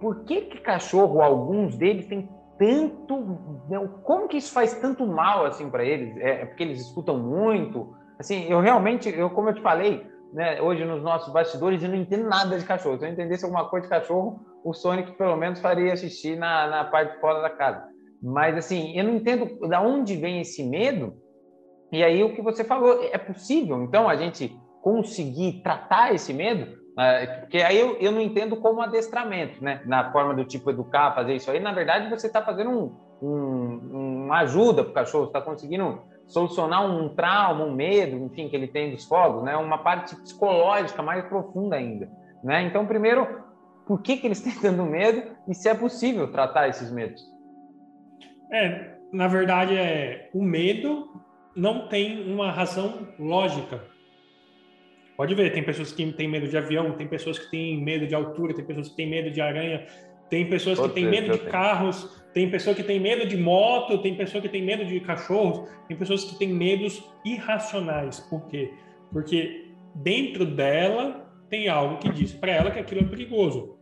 por que que cachorro, alguns deles, têm tanto. Né, como que isso faz tanto mal assim para eles? É, é, porque eles escutam muito. Assim, eu realmente, eu como eu te falei, né, hoje nos nossos bastidores, eu não entendo nada de cachorro. Se eu entendesse alguma coisa de cachorro, o Sonic pelo menos faria assistir na, na parte fora da casa. Mas assim, eu não entendo da onde vem esse medo. E aí o que você falou é possível. Então a gente conseguir tratar esse medo porque aí eu, eu não entendo como adestramento, né? Na forma do tipo educar, fazer isso aí. Na verdade, você está fazendo um, um, uma ajuda para o cachorro, está conseguindo solucionar um trauma, um medo, enfim, que ele tem dos fogos, né? Uma parte psicológica mais profunda ainda, né? Então, primeiro, por que, que eles têm tanto medo e se é possível tratar esses medos? É, na verdade, é o medo não tem uma razão lógica. Pode ver, tem pessoas que têm medo de avião, tem pessoas que têm medo de altura, tem pessoas que têm medo de aranha, tem pessoas que têm medo de carros, tem pessoa que tem medo de moto, tem pessoa que tem medo de cachorros, tem pessoas que têm medos irracionais. Por quê? Porque dentro dela tem algo que diz para ela que aquilo é perigoso.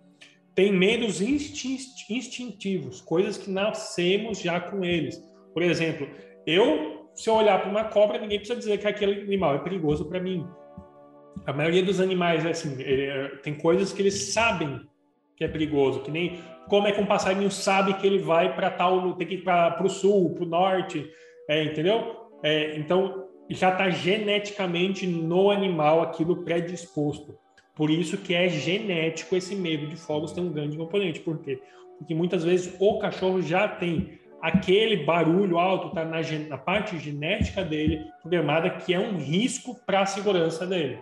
Tem medos instintivos, coisas que nascemos já com eles. Por exemplo, eu, se eu olhar para uma cobra, ninguém precisa dizer que aquele animal é perigoso para mim. A maioria dos animais, assim, ele, tem coisas que eles sabem que é perigoso, que nem como é que um passarinho sabe que ele vai para tal, tem que ir para o sul, para o norte, é, entendeu? É, então já está geneticamente no animal aquilo predisposto. Por isso que é genético esse medo de fogos tem um grande componente. Por quê? Porque muitas vezes o cachorro já tem aquele barulho alto, está na, na parte genética dele programada que é um risco para a segurança dele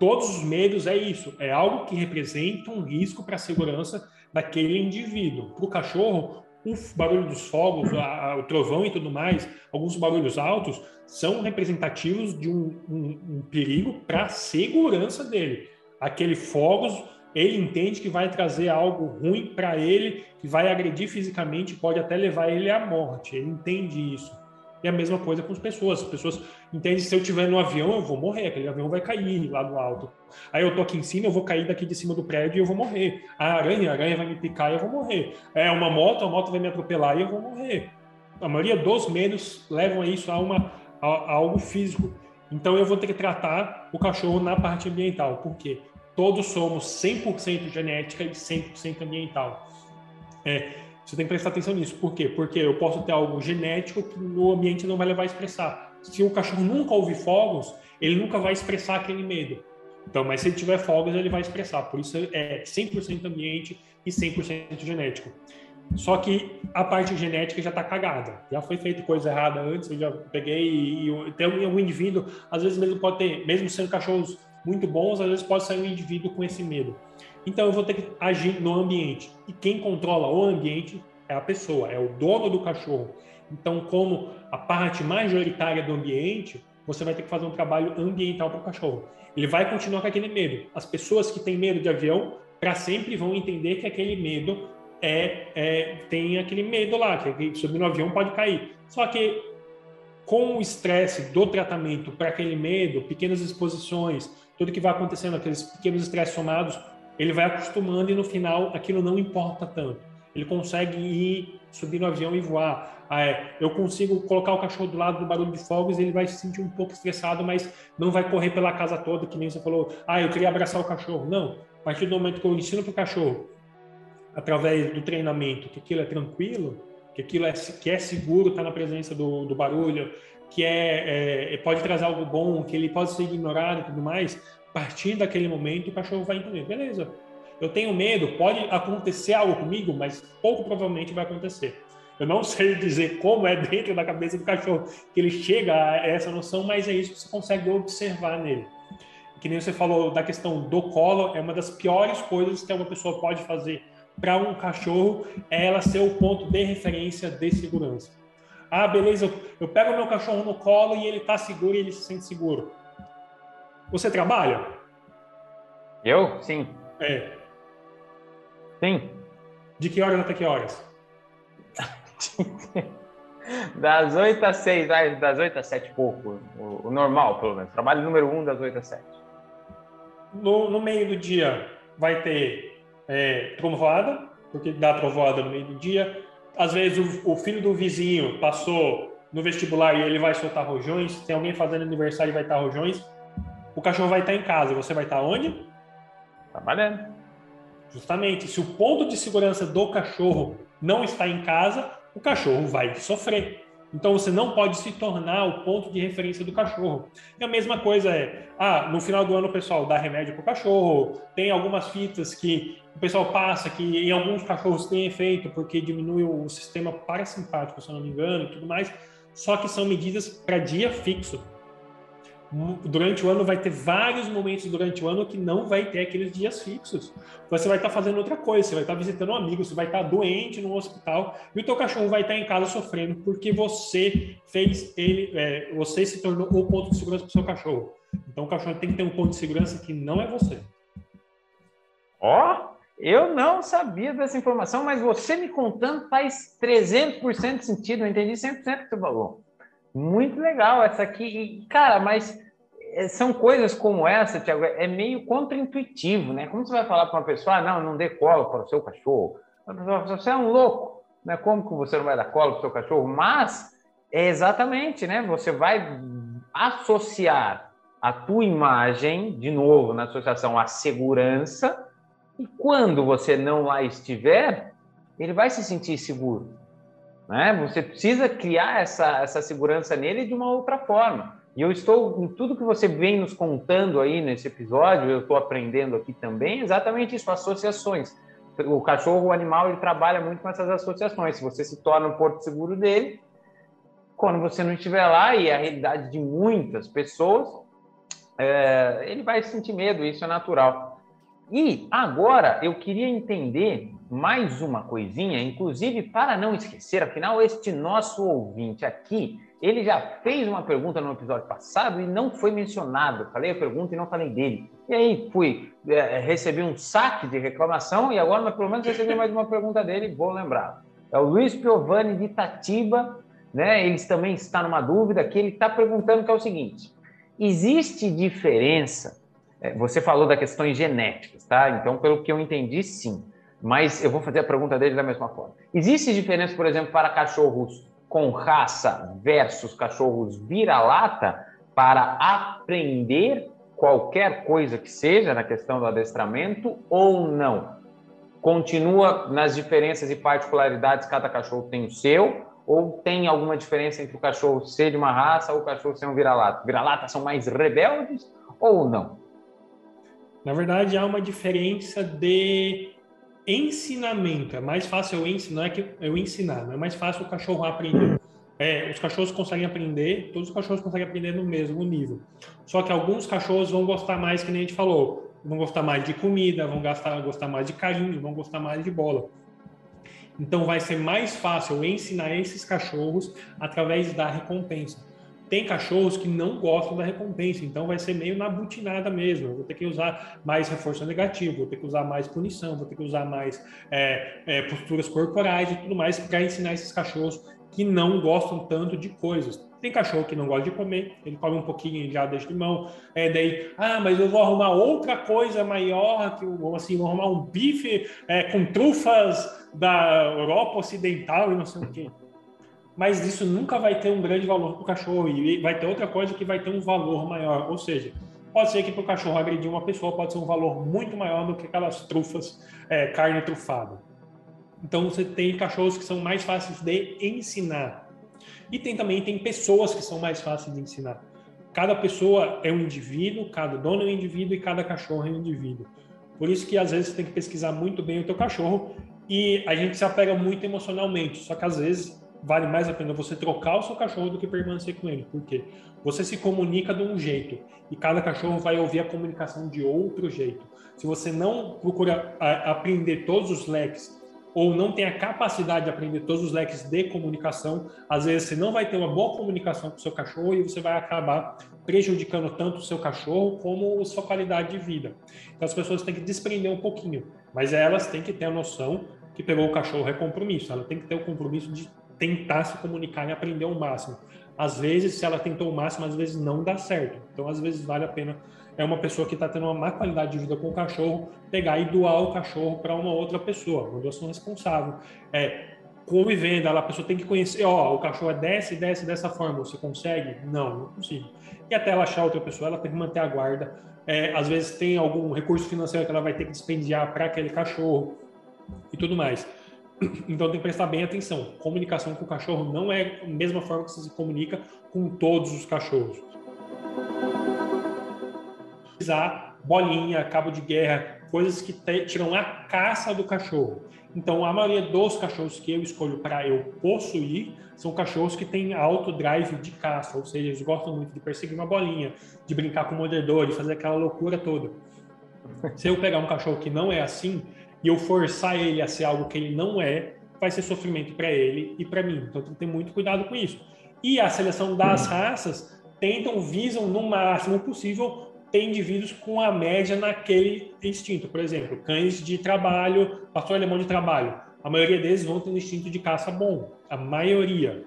todos os medos é isso, é algo que representa um risco para a segurança daquele indivíduo. Para o cachorro, o barulho dos fogos, a, a, o trovão e tudo mais, alguns barulhos altos, são representativos de um, um, um perigo para a segurança dele. Aquele fogos, ele entende que vai trazer algo ruim para ele, que vai agredir fisicamente, pode até levar ele à morte. Ele entende isso. E a mesma coisa com as pessoas. As pessoas entendem se eu estiver no avião, eu vou morrer, aquele avião vai cair lá do alto. Aí eu tô aqui em cima, eu vou cair daqui de cima do prédio e eu vou morrer. A aranha, a aranha vai me picar e eu vou morrer. É uma moto, a moto vai me atropelar e eu vou morrer. A maioria dos medos levam a isso a, uma, a, a algo físico. Então eu vou ter que tratar o cachorro na parte ambiental. Por quê? Todos somos 100% genética e 100% ambiental. É, você tem que prestar atenção nisso. Por quê? Porque eu posso ter algo genético que no ambiente não vai levar a expressar. Se o cachorro nunca ouvir fogos, ele nunca vai expressar aquele medo. Então, mas se ele tiver folgas, ele vai expressar. Por isso é 100% ambiente e 100% genético. Só que a parte genética já está cagada. Já foi feita coisa errada antes, eu já peguei e, e tem algum indivíduo, às vezes mesmo pode ter, mesmo sendo cachorros muito bons, às vezes pode sair um indivíduo com esse medo. Então eu vou ter que agir no ambiente. E quem controla o ambiente é a pessoa, é o dono do cachorro. Então, como a parte majoritária do ambiente, você vai ter que fazer um trabalho ambiental para o cachorro. Ele vai continuar com aquele medo. As pessoas que têm medo de avião, para sempre vão entender que aquele medo é, é, tem aquele medo lá, que subir no avião pode cair. Só que com o estresse do tratamento para aquele medo, pequenas exposições, tudo que vai acontecendo, aqueles pequenos estresses somados, ele vai acostumando e no final aquilo não importa tanto. Ele consegue ir subir no avião e voar. Ah, é, eu consigo colocar o cachorro do lado do barulho de fogos, ele vai se sentir um pouco estressado, mas não vai correr pela casa toda, que nem você falou. Ah, eu queria abraçar o cachorro. Não. A partir do momento que eu ensino para o cachorro através do treinamento, que aquilo é tranquilo, que aquilo é, que é seguro estar tá na presença do, do barulho, que é, é, pode trazer algo bom, que ele pode ser ignorado e tudo mais, a partir daquele momento o cachorro vai entender, beleza, eu tenho medo, pode acontecer algo comigo, mas pouco provavelmente vai acontecer. Eu não sei dizer como é dentro da cabeça do cachorro que ele chega a essa noção, mas é isso que você consegue observar nele. Que nem você falou da questão do colo, é uma das piores coisas que uma pessoa pode fazer para um cachorro é ela ser o ponto de referência de segurança. Ah, beleza, eu, eu pego meu cachorro no colo e ele está seguro e ele se sente seguro. Você trabalha? Eu? Sim. É. Sim. De que horas até que horas? das 8 às 6, das 8 às 7 pouco. O, o, normal, pelo menos. Trabalho número 1 das 8 às 7. No, no meio do dia vai ter é, trovoada, porque dá trovoada no meio do dia. Às vezes o, o, filho do vizinho passou no vestibular e ele vai soltar rojões. Tem alguém fazendo aniversário e vai estar rojões. O cachorro vai estar em casa. Você vai estar onde? Trabalhando. Justamente. Se o ponto de segurança do cachorro não está em casa, o cachorro vai sofrer. Então você não pode se tornar o ponto de referência do cachorro. E a mesma coisa é, ah, no final do ano o pessoal dá remédio para o cachorro, tem algumas fitas que o pessoal passa que em alguns cachorros tem efeito porque diminui o sistema parasimpático, se eu não me engano, e tudo mais. Só que são medidas para dia fixo durante o ano vai ter vários momentos durante o ano que não vai ter aqueles dias fixos. Você vai estar fazendo outra coisa, você vai estar visitando um amigo, você vai estar doente no hospital e o teu cachorro vai estar em casa sofrendo porque você fez ele, é, você se tornou o ponto de segurança para o seu cachorro. Então o cachorro tem que ter um ponto de segurança que não é você. Ó, oh, eu não sabia dessa informação, mas você me contando faz 300% de sentido, eu entendi 100% do que você falou. Muito legal essa aqui. E, cara, mas eh, são coisas como essa, Tiago, é meio contraintuitivo, né? Como você vai falar para uma pessoa, ah, não, não dê colo para o seu cachorro? Você é um louco, né? Como que você não vai dar colo para o seu cachorro? Mas é exatamente, né? Você vai associar a tua imagem, de novo, na associação à segurança, e quando você não lá estiver, ele vai se sentir seguro. Né? Você precisa criar essa, essa segurança nele de uma outra forma. E eu estou, em tudo que você vem nos contando aí nesse episódio, eu estou aprendendo aqui também exatamente isso, associações. O cachorro, o animal, ele trabalha muito com essas associações. Se você se torna um porto seguro dele, quando você não estiver lá, e é a realidade de muitas pessoas, é, ele vai sentir medo, isso é natural. E agora eu queria entender mais uma coisinha, inclusive para não esquecer, afinal, este nosso ouvinte aqui, ele já fez uma pergunta no episódio passado e não foi mencionado. falei a pergunta e não falei dele. E aí fui, é, recebi um saque de reclamação e agora, mas pelo menos recebi mais uma pergunta dele, vou lembrar. É o Luiz Piovani de Itatiba, né? Ele também está numa dúvida que ele está perguntando que é o seguinte: existe diferença? É, você falou da questões genéticas, tá? Então, pelo que eu entendi, sim mas eu vou fazer a pergunta dele da mesma forma. Existe diferença, por exemplo, para cachorros com raça versus cachorros vira-lata para aprender qualquer coisa que seja na questão do adestramento ou não? Continua nas diferenças e particularidades, cada cachorro tem o seu, Ou tem alguma diferença entre o cachorro ser de uma raça ou o cachorro ser um vira-lata? Vira-latas são mais rebeldes ou não? Na verdade, há uma diferença de ensinamento. É mais fácil eu ensinar, é que eu ensinar, não é mais fácil o cachorro aprender. É, os cachorros conseguem aprender, todos os cachorros conseguem aprender no mesmo nível. Só que alguns cachorros vão gostar mais, que nem a gente falou, vão gostar mais de comida, vão gostar, gostar mais de carinho, vão gostar mais de bola. Então vai ser mais fácil ensinar esses cachorros através da recompensa. Tem cachorros que não gostam da recompensa, então vai ser meio na butinada mesmo. Eu vou ter que usar mais reforço negativo, vou ter que usar mais punição, vou ter que usar mais é, é, posturas corporais e tudo mais para ensinar esses cachorros que não gostam tanto de coisas. Tem cachorro que não gosta de comer, ele come um pouquinho e já deixa de mão. É daí, ah, mas eu vou arrumar outra coisa maior, que eu, assim, vou arrumar um bife é, com trufas da Europa Ocidental e não sei o quê mas isso nunca vai ter um grande valor para o cachorro e vai ter outra coisa que vai ter um valor maior. Ou seja, pode ser que para o cachorro agredir uma pessoa pode ser um valor muito maior do que aquelas trufas, é, carne trufada. Então você tem cachorros que são mais fáceis de ensinar. E tem também tem pessoas que são mais fáceis de ensinar. Cada pessoa é um indivíduo, cada dono é um indivíduo e cada cachorro é um indivíduo. Por isso que às vezes você tem que pesquisar muito bem o teu cachorro e a gente se apega muito emocionalmente. Só que às vezes vale mais a pena você trocar o seu cachorro do que permanecer com ele. Por quê? Você se comunica de um jeito e cada cachorro vai ouvir a comunicação de outro jeito. Se você não procura aprender todos os leques ou não tem a capacidade de aprender todos os leques de comunicação, às vezes você não vai ter uma boa comunicação com o seu cachorro e você vai acabar prejudicando tanto o seu cachorro como a sua qualidade de vida. Então as pessoas têm que desprender um pouquinho, mas elas têm que ter a noção que pegou o cachorro é compromisso, ela tem que ter o compromisso de tentar se comunicar e aprender o máximo. Às vezes, se ela tentou o máximo, às vezes não dá certo. Então, às vezes, vale a pena é uma pessoa que está tendo uma má qualidade de vida com o cachorro, pegar e doar o cachorro para uma outra pessoa, uma doação responsável. É, convivendo, ela, a pessoa tem que conhecer, ó, o cachorro é desce, desce dessa forma, você consegue? Não, não consigo. E até ela achar outra pessoa, ela tem que manter a guarda. É, às vezes tem algum recurso financeiro que ela vai ter que despendiar para aquele cachorro e tudo mais. Então tem que prestar bem atenção. Comunicação com o cachorro não é a mesma forma que você se comunica com todos os cachorros. Usar bolinha, cabo de guerra, coisas que tiram a caça do cachorro. Então a maioria dos cachorros que eu escolho para eu possuir são cachorros que têm alto drive de caça, ou seja, eles gostam muito de perseguir uma bolinha, de brincar com o mordedor, de fazer aquela loucura toda. Se eu pegar um cachorro que não é assim, e eu forçar ele a ser algo que ele não é, vai ser sofrimento para ele e para mim. Então tem que ter muito cuidado com isso. E a seleção das raças tentam, visam no máximo possível ter indivíduos com a média naquele instinto. Por exemplo, cães de trabalho, pastor alemão de trabalho. A maioria deles vão ter um instinto de caça bom. A maioria.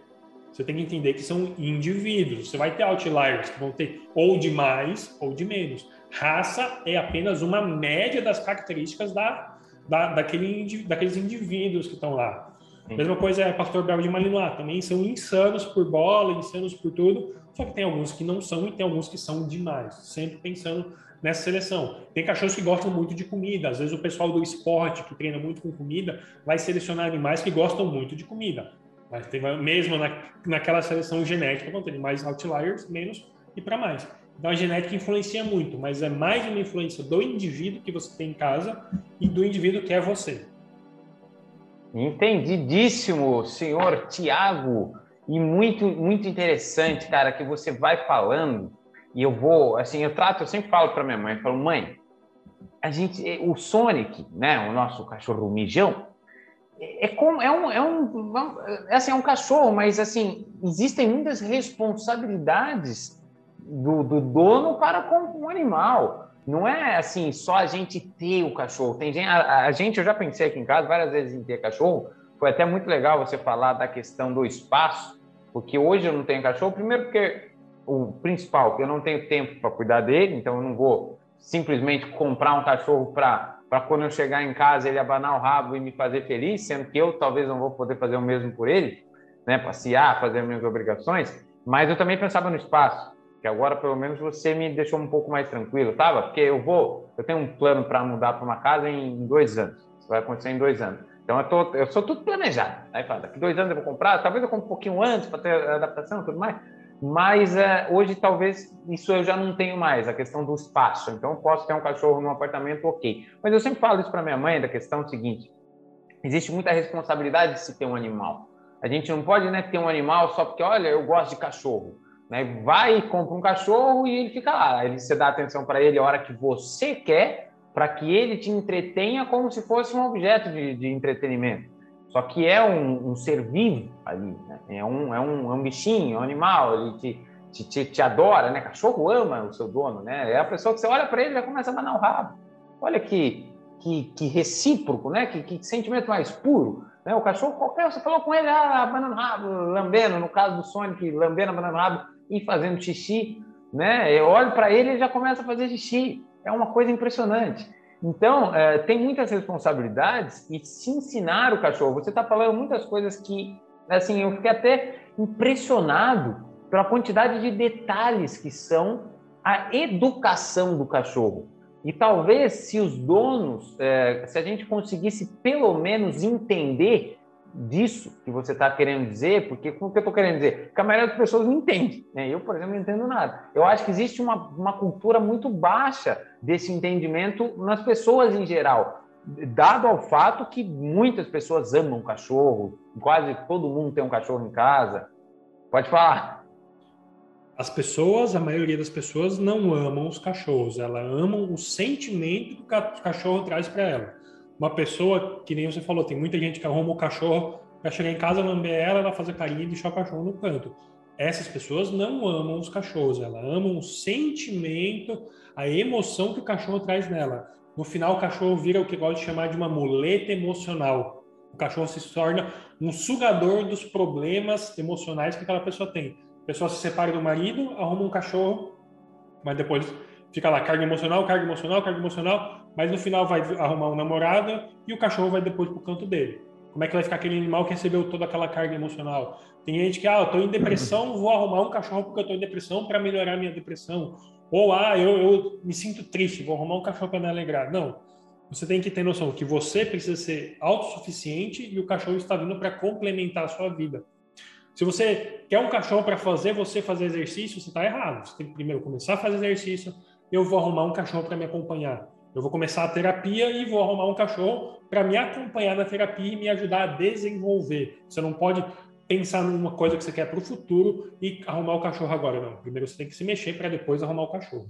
Você tem que entender que são indivíduos. Você vai ter outliers que vão ter ou de mais ou de menos. Raça é apenas uma média das características da da, daquele, daqueles indivíduos que estão lá. Sim. Mesma coisa é Pastor Bel de Malinois, também são insanos por bola, insanos por tudo, só que tem alguns que não são e tem alguns que são demais, sempre pensando nessa seleção. Tem cachorros que gostam muito de comida, às vezes o pessoal do esporte, que treina muito com comida, vai selecionar animais que gostam muito de comida. Mas tem, mesmo na, naquela seleção genética, vão ter mais outliers, menos e para mais. Então a genética influencia muito, mas é mais uma influência do indivíduo que você tem em casa e do indivíduo que é você. Entendidíssimo, senhor Tiago. E muito, muito interessante, cara, que você vai falando. E eu vou, assim, eu trato, eu sempre falo para minha mãe, falo, mãe, a gente, o Sonic, né, o nosso cachorro mijão, é como é um, é um, é assim, é um cachorro, mas assim existem muitas responsabilidades do, do dono para com o animal. Não é assim, só a gente ter o cachorro. Tem gente, a, a, gente, eu já pensei aqui em casa várias vezes em ter cachorro. Foi até muito legal você falar da questão do espaço, porque hoje eu não tenho cachorro. Primeiro, porque o principal, que eu não tenho tempo para cuidar dele, então eu não vou simplesmente comprar um cachorro para para quando eu chegar em casa ele abanar o rabo e me fazer feliz, sendo que eu talvez não vou poder fazer o mesmo por ele, né, passear, fazer minhas obrigações. Mas eu também pensava no espaço que agora pelo menos você me deixou um pouco mais tranquilo, tava? Porque eu vou, eu tenho um plano para mudar para uma casa em dois anos. Isso vai acontecer em dois anos. Então eu, tô, eu sou tudo planejado. Aí fala, daqui dois anos eu vou comprar, talvez eu compre um pouquinho antes para ter adaptação e tudo mais. Mas é, hoje talvez isso eu já não tenho mais, a questão do espaço. Então eu posso ter um cachorro num apartamento, ok. Mas eu sempre falo isso para minha mãe, da questão seguinte: existe muita responsabilidade de se ter um animal. A gente não pode né, ter um animal só porque, olha, eu gosto de cachorro. Né? Vai e compra um cachorro e ele fica lá. Ele, você dá atenção para ele a hora que você quer, para que ele te entretenha como se fosse um objeto de, de entretenimento. Só que é um, um ser vivo ali, né? é, um, é, um, é um bichinho, é um animal, ele te, te, te, te, adora, né? Cachorro ama o seu dono, né? É a pessoa que você olha para ele e já começa a banar o rabo. Olha que, que, que recíproco, né? Que, que, sentimento mais puro. Né? O cachorro, qualquer, você falou com ele, ah, banando rabo, lambendo, no caso do Sonic, lambendo, banando rabo e fazendo xixi, né? Eu olho para ele e já começa a fazer xixi. É uma coisa impressionante. Então, é, tem muitas responsabilidades e se ensinar o cachorro. Você está falando muitas coisas que, assim, eu fiquei até impressionado pela quantidade de detalhes que são a educação do cachorro. E talvez se os donos, é, se a gente conseguisse pelo menos entender disso que você está querendo dizer, porque o que eu estou querendo dizer? Que a maioria das pessoas não entende. Né? Eu, por exemplo, não entendo nada. Eu acho que existe uma, uma cultura muito baixa desse entendimento nas pessoas em geral, dado ao fato que muitas pessoas amam cachorro, quase todo mundo tem um cachorro em casa. Pode falar. As pessoas, a maioria das pessoas não amam os cachorros, elas amam o sentimento que o cachorro traz para ela uma pessoa, que nem você falou, tem muita gente que arruma o cachorro para chegar em casa, lamber ela, ela fazer carinho e deixar o cachorro no canto. Essas pessoas não amam os cachorros, elas amam o sentimento, a emoção que o cachorro traz nela. No final, o cachorro vira o que gosta de chamar de uma muleta emocional. O cachorro se torna um sugador dos problemas emocionais que aquela pessoa tem. A pessoa se separa do marido, arruma um cachorro, mas depois fica lá, carga emocional, carga emocional, carga emocional, mas no final vai arrumar um namorado e o cachorro vai depois pro canto dele. Como é que vai ficar aquele animal que recebeu toda aquela carga emocional? Tem gente que, ah, eu tô em depressão, vou arrumar um cachorro porque eu tô em depressão para melhorar minha depressão. Ou, ah, eu, eu me sinto triste, vou arrumar um cachorro para me alegrar. Não. Você tem que ter noção que você precisa ser autossuficiente e o cachorro está vindo para complementar a sua vida. Se você quer um cachorro para fazer você fazer exercício, você está errado. Você tem que primeiro começar a fazer exercício. Eu vou arrumar um cachorro para me acompanhar. Eu vou começar a terapia e vou arrumar um cachorro para me acompanhar na terapia e me ajudar a desenvolver. Você não pode pensar numa coisa que você quer para o futuro e arrumar o cachorro agora, não. Primeiro você tem que se mexer para depois arrumar o cachorro.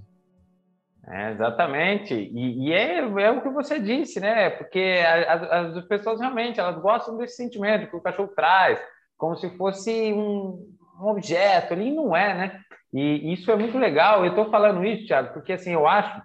É, exatamente. E, e é, é, o que você disse, né? Porque as, as, pessoas realmente elas gostam desse sentimento que o cachorro traz, como se fosse um, um objeto ali, não é, né? E isso é muito legal. Eu estou falando isso, Thiago, porque assim eu acho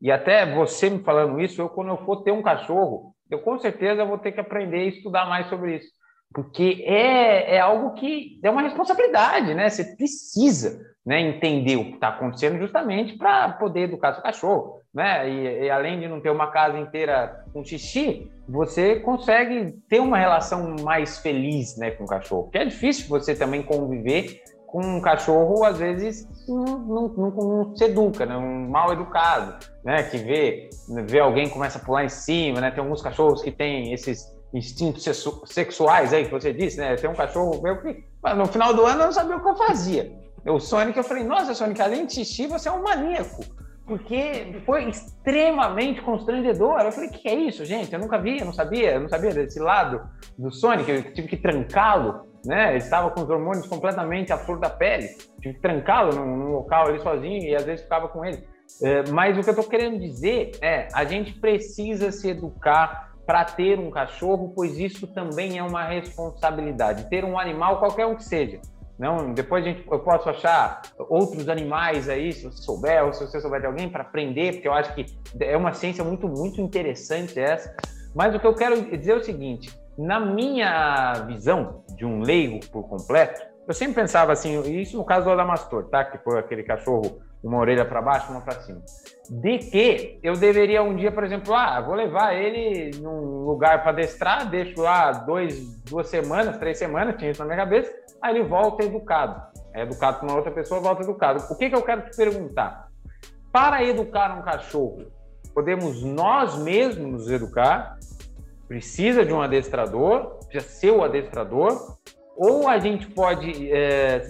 e até você me falando isso, eu quando eu for ter um cachorro, eu com certeza vou ter que aprender e estudar mais sobre isso. Porque é, é algo que é uma responsabilidade, né? Você precisa né, entender o que está acontecendo justamente para poder educar seu cachorro. Né? E, e, além de não ter uma casa inteira com xixi, você consegue ter uma relação mais feliz né, com o cachorro. Porque é difícil você também conviver com um cachorro, às vezes, não, não, não, não, se educa, né? um mal educado, né? que vê, vê alguém começa a pular em cima, né? tem alguns cachorros que têm esses instintos sexuais aí que você disse, né? Tem um cachorro meu que no final do ano eu não sabia o que eu fazia. O Sonic, eu falei, nossa, Sonic, além de xixi, você é um maníaco. Porque foi extremamente constrangedor. Eu falei, que é isso, gente? Eu nunca vi, eu não sabia, eu não sabia desse lado do Sonic, eu tive que trancá-lo né? Ele estava com os hormônios completamente à flor da pele. Tive que trancá-lo num, num, local ali sozinho e às vezes ficava com ele. É, mas o que eu estou querendo dizer é, a gente precisa se educar para ter um cachorro, pois isso também é uma responsabilidade. Ter um animal, qualquer um que seja. Não, depois gente, eu posso achar outros animais aí, se você souber, ou se você souber de alguém, para aprender, porque eu acho que é uma ciência muito, muito interessante essa. Mas o que eu quero dizer é o seguinte: na minha visão de um leigo por completo, eu sempre pensava assim, isso no caso do Adamastor, tá? Que foi aquele cachorro, uma orelha para baixo, uma para cima. De que eu deveria um dia, por exemplo, ah, vou levar ele num lugar para adestrar, deixo lá dois, duas semanas, três semanas, tinha isso na minha cabeça, aí ele volta educado. É educado com uma outra pessoa, volta educado. O que, que eu quero te perguntar? Para educar um cachorro, podemos nós mesmos nos educar precisa de um adestrador, precisa ser o adestrador, ou a gente pode é,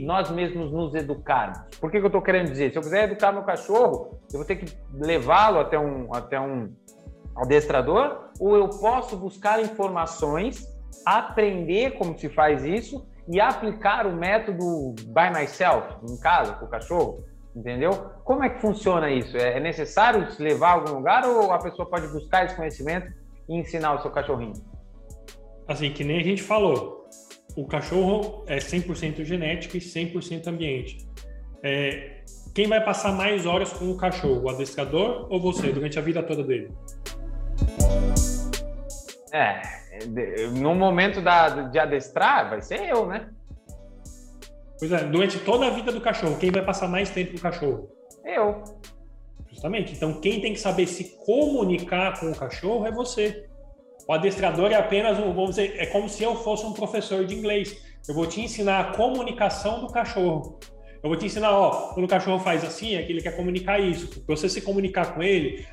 nós mesmos nos educarmos. Por que, que eu estou querendo dizer? Se eu quiser educar meu cachorro, eu vou ter que levá-lo até um, até um adestrador, ou eu posso buscar informações, aprender como se faz isso e aplicar o método by myself em casa com o cachorro, entendeu? Como é que funciona isso? É, é necessário levar a algum lugar ou a pessoa pode buscar esse conhecimento e ensinar o seu cachorrinho? Assim, que nem a gente falou, o cachorro é 100% genética e 100% ambiente. É, quem vai passar mais horas com o cachorro, o adestrador ou você, durante a vida toda dele? É, no momento da, de adestrar, vai ser eu, né? Pois é, durante toda a vida do cachorro, quem vai passar mais tempo com o cachorro? Eu. Justamente. Então, quem tem que saber se comunicar com o cachorro é você. O adestrador é apenas um, vamos dizer, é como se eu fosse um professor de inglês. Eu vou te ensinar a comunicação do cachorro. Eu vou te ensinar, ó, quando o cachorro faz assim, é que ele quer comunicar isso. Para você se comunicar com ele,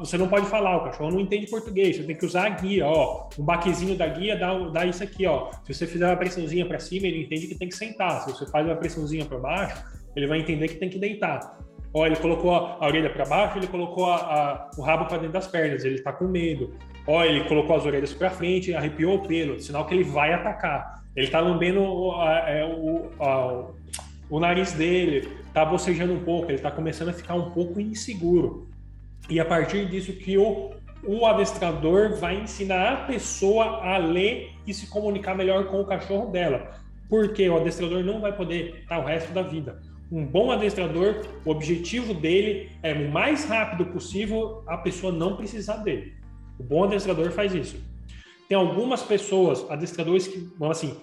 você não pode falar, o cachorro não entende português, você tem que usar a guia, ó. Um baquezinho da guia dá, dá isso aqui, ó. Se você fizer uma pressãozinha para cima, ele entende que tem que sentar. Se você faz uma pressãozinha para baixo, ele vai entender que tem que deitar. Ó, ele colocou a, orelha para baixo, ele colocou a, a, o rabo para dentro das pernas, ele está com medo. Ó, ele colocou as orelhas para frente, arrepiou o pelo, sinal que ele vai atacar. Ele está lambendo o, é, o, o nariz dele está bocejando um pouco, ele está começando a ficar um pouco inseguro. E a partir disso que o, o adestrador vai ensinar a pessoa a ler e se comunicar melhor com o cachorro dela. Porque o adestrador não vai poder estar o resto da vida. Um bom adestrador, o objetivo dele é o mais rápido possível a pessoa não precisar dele. O bom adestrador faz isso. Tem algumas pessoas, adestradores que, assim,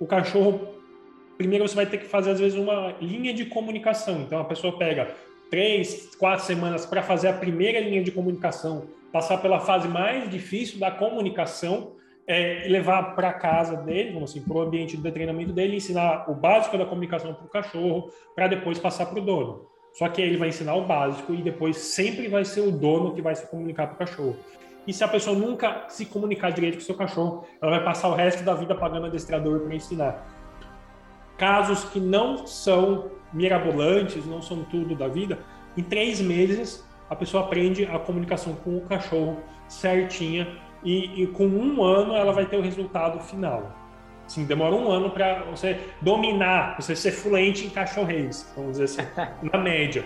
o cachorro primeiro você vai ter que fazer, às vezes, uma linha de comunicação. Então, a pessoa pega três, quatro semanas para fazer a primeira linha de comunicação, passar pela fase mais difícil da comunicação, é, levar para casa dele, vamos assim, para o ambiente de treinamento dele, ensinar o básico da comunicação para o cachorro, para depois passar para o dono. Só que ele vai ensinar o básico e depois sempre vai ser o dono que vai se comunicar para o cachorro. E se a pessoa nunca se comunicar direito com seu cachorro, ela vai passar o resto da vida pagando adestrador para ensinar casos que não são mirabolantes, não são tudo da vida, em três meses a pessoa aprende a comunicação com o cachorro certinha e, e com um ano ela vai ter o resultado final. Sim, demora um ano para você dominar, você ser fluente em cachorreis, vamos dizer assim, na média.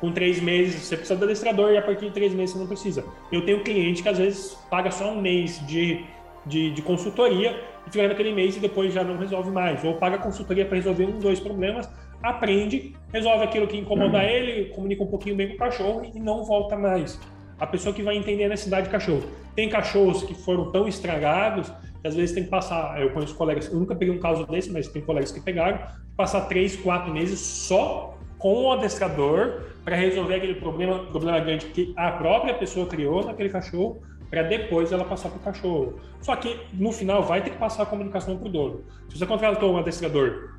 Com três meses você precisa do adestrador e a partir de três meses você não precisa. Eu tenho cliente que às vezes paga só um mês de, de, de consultoria e fica naquele mês e depois já não resolve mais. Ou paga consultoria para resolver um, dois problemas, aprende, resolve aquilo que incomoda uhum. ele, comunica um pouquinho bem com o cachorro e não volta mais. A pessoa que vai entender a necessidade de cachorro. Tem cachorros que foram tão estragados que às vezes tem que passar. Eu conheço colegas, eu nunca peguei um caso desse, mas tem colegas que pegaram, passar três, quatro meses só com o adestrador para resolver aquele problema, problema grande que a própria pessoa criou naquele cachorro para depois ela passar para o cachorro. Só que no final vai ter que passar a comunicação para o dono. Se você contratou um adestrador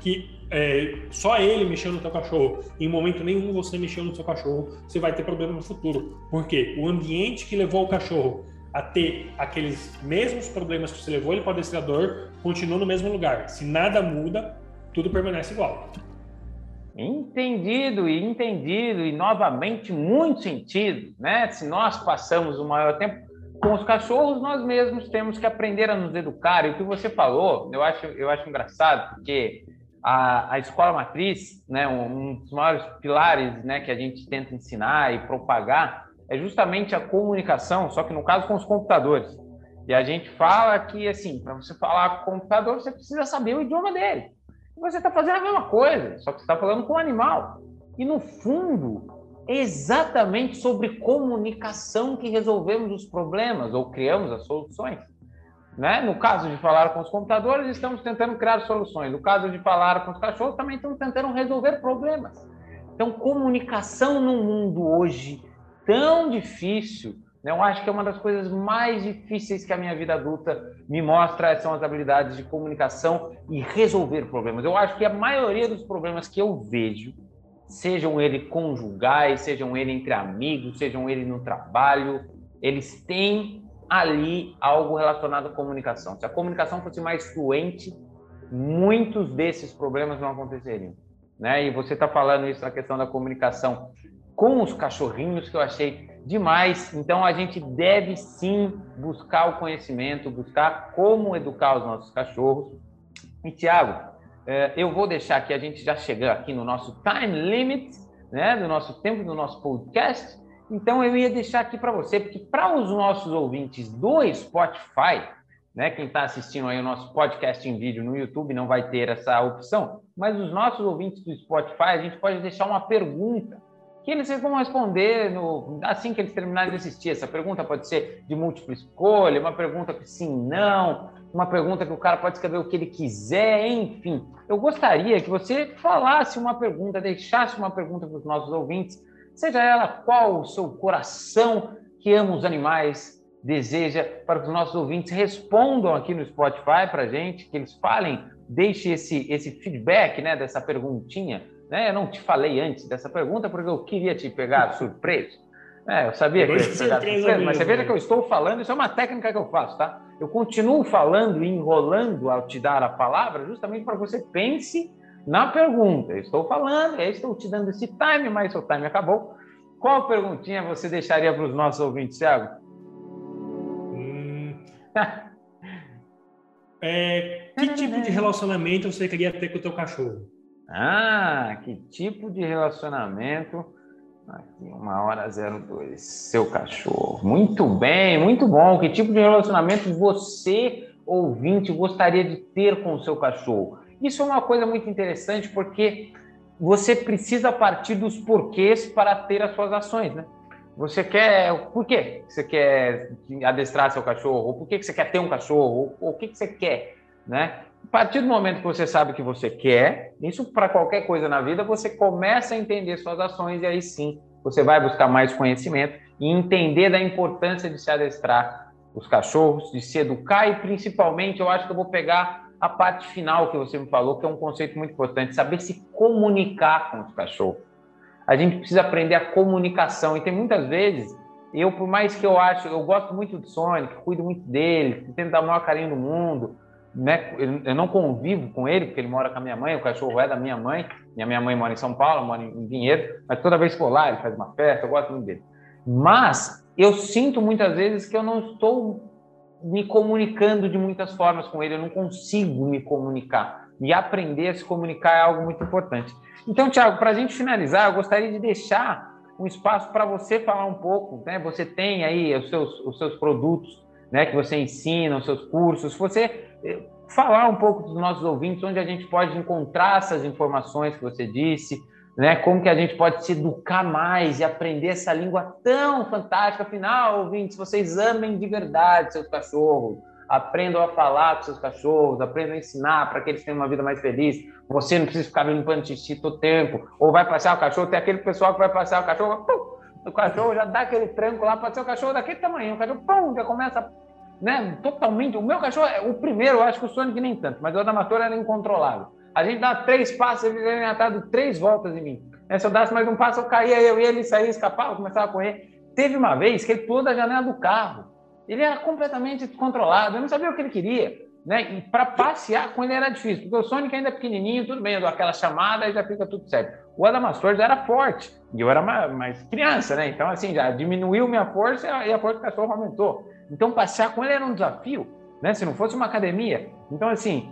que é, só ele mexeu no seu cachorro, em momento nenhum você mexeu no seu cachorro, você vai ter problema no futuro. Porque o ambiente que levou o cachorro a ter aqueles mesmos problemas que você levou ele para o adestrador continua no mesmo lugar. Se nada muda, tudo permanece igual. Entendido e entendido e novamente muito sentido, né? Se nós passamos o maior tempo com os cachorros, nós mesmos temos que aprender a nos educar. E o que você falou, eu acho, eu acho engraçado, porque a, a escola matriz, né, um, um dos maiores pilares, né, que a gente tenta ensinar e propagar é justamente a comunicação, só que no caso com os computadores. E a gente fala que assim, para você falar com o computador, você precisa saber o idioma dele você está fazendo a mesma coisa, só que você está falando com o animal. E no fundo, é exatamente sobre comunicação que resolvemos os problemas ou criamos as soluções. Né? No caso de falar com os computadores, estamos tentando criar soluções. No caso de falar com os cachorros, também estamos tentando resolver problemas. Então, comunicação no mundo hoje tão difícil, né? Eu acho que é uma das coisas mais difíceis que a minha vida adulta me mostra são as habilidades de comunicação e resolver problemas. Eu acho que a maioria dos problemas que eu vejo, sejam eles conjugais, sejam eles entre amigos, sejam eles no trabalho, eles têm ali algo relacionado à comunicação. Se a comunicação fosse mais fluente, muitos desses problemas não aconteceriam. Né? E você está falando isso na questão da comunicação com os cachorrinhos, que eu achei demais. Então, a gente deve sim buscar o conhecimento, buscar como educar os nossos cachorros. E, Tiago, é, eu vou deixar aqui, a gente já chegou aqui no nosso time limit, né, do nosso tempo do nosso podcast. Então, eu ia deixar aqui para você, porque para os nossos ouvintes do Spotify, né, quem está assistindo aí o nosso podcast em vídeo no YouTube não vai ter essa opção, mas os nossos ouvintes do Spotify, a gente pode deixar uma pergunta que eles vão responder no, assim que eles terminarem de assistir. Essa pergunta pode ser de múltipla escolha, uma pergunta que sim, não, uma pergunta que o cara pode escrever o que ele quiser, enfim. Eu gostaria que você falasse uma pergunta, deixasse uma pergunta para os nossos ouvintes, seja ela qual o seu coração que ama os animais deseja, para que os nossos ouvintes respondam aqui no Spotify para a gente, que eles falem, deixe esse, esse feedback né, dessa perguntinha né? Eu não te falei antes dessa pergunta porque eu queria te pegar surpreso. É, eu sabia que ia te pegar surpreso, mas você veja que eu estou falando, isso é uma técnica que eu faço, tá? Eu continuo falando e enrolando ao te dar a palavra justamente para que você pense na pergunta. Eu estou falando, aí estou te dando esse time, mas o time acabou. Qual perguntinha você deixaria para os nossos ouvintes, Thiago? Hum... é, que tipo de relacionamento você queria ter com o teu cachorro? Ah, que tipo de relacionamento? Aqui, uma hora zero dois. Seu cachorro. Muito bem, muito bom. Que tipo de relacionamento você, ouvinte, gostaria de ter com o seu cachorro? Isso é uma coisa muito interessante porque você precisa partir dos porquês para ter as suas ações, né? Você quer. Por que você quer adestrar seu cachorro? Por que você quer ter um cachorro? O que você quer? Né? A partir do momento que você sabe o que você quer, isso para qualquer coisa na vida, você começa a entender suas ações e aí sim você vai buscar mais conhecimento e entender da importância de se adestrar os cachorros, de se educar e principalmente eu acho que eu vou pegar a parte final que você me falou, que é um conceito muito importante, saber se comunicar com os cachorros. A gente precisa aprender a comunicação e tem muitas vezes eu, por mais que eu acho, eu gosto muito do Sonic, cuido muito dele, tento dar o maior carinho do mundo, né, eu não convivo com ele, porque ele mora com a minha mãe, o cachorro é da minha mãe, e a minha mãe mora em São Paulo, mora em Vinhedo, mas toda vez que for lá, ele faz uma festa, eu gosto muito dele. Mas eu sinto muitas vezes que eu não estou me comunicando de muitas formas com ele, eu não consigo me comunicar. E aprender a se comunicar é algo muito importante. Então, Tiago, para a gente finalizar, eu gostaria de deixar um espaço para você falar um pouco. Né? Você tem aí os seus, os seus produtos né, que você ensina, os seus cursos. Você falar um pouco dos nossos ouvintes, onde a gente pode encontrar essas informações que você disse, né? Como que a gente pode se educar mais e aprender essa língua tão fantástica. Afinal, ouvintes, vocês amem de verdade seus cachorros, aprendam a falar com seus cachorros, aprendam a ensinar para que eles tenham uma vida mais feliz. Você não precisa ficar limpando xixi todo tempo, ou vai passear o cachorro, tem aquele pessoal que vai passear o cachorro, pum, o cachorro já dá aquele tranco lá, pode ser o cachorro daquele tamanho, o cachorro pum, já começa né, totalmente. O meu cachorro, o primeiro, eu acho que o Sonic nem tanto, mas o Adamastor era incontrolável. A gente dá três passos, ele tinha dado três voltas em mim. Né, se eu desse mais um passo, eu caía, eu e ele saía, escapava, começava a correr. Teve uma vez que ele pulou da janela do carro. Ele era completamente descontrolado, eu não sabia o que ele queria. Né? E para passear com ele era difícil, porque o Sonic ainda é pequenininho, tudo bem, eu dou aquela chamada e já fica tudo certo. O Adamastor já era forte, e eu era mais criança, né? Então, assim, já diminuiu minha força e a força do cachorro aumentou. Então, passear com ele era um desafio, né? Se não fosse uma academia. Então, assim,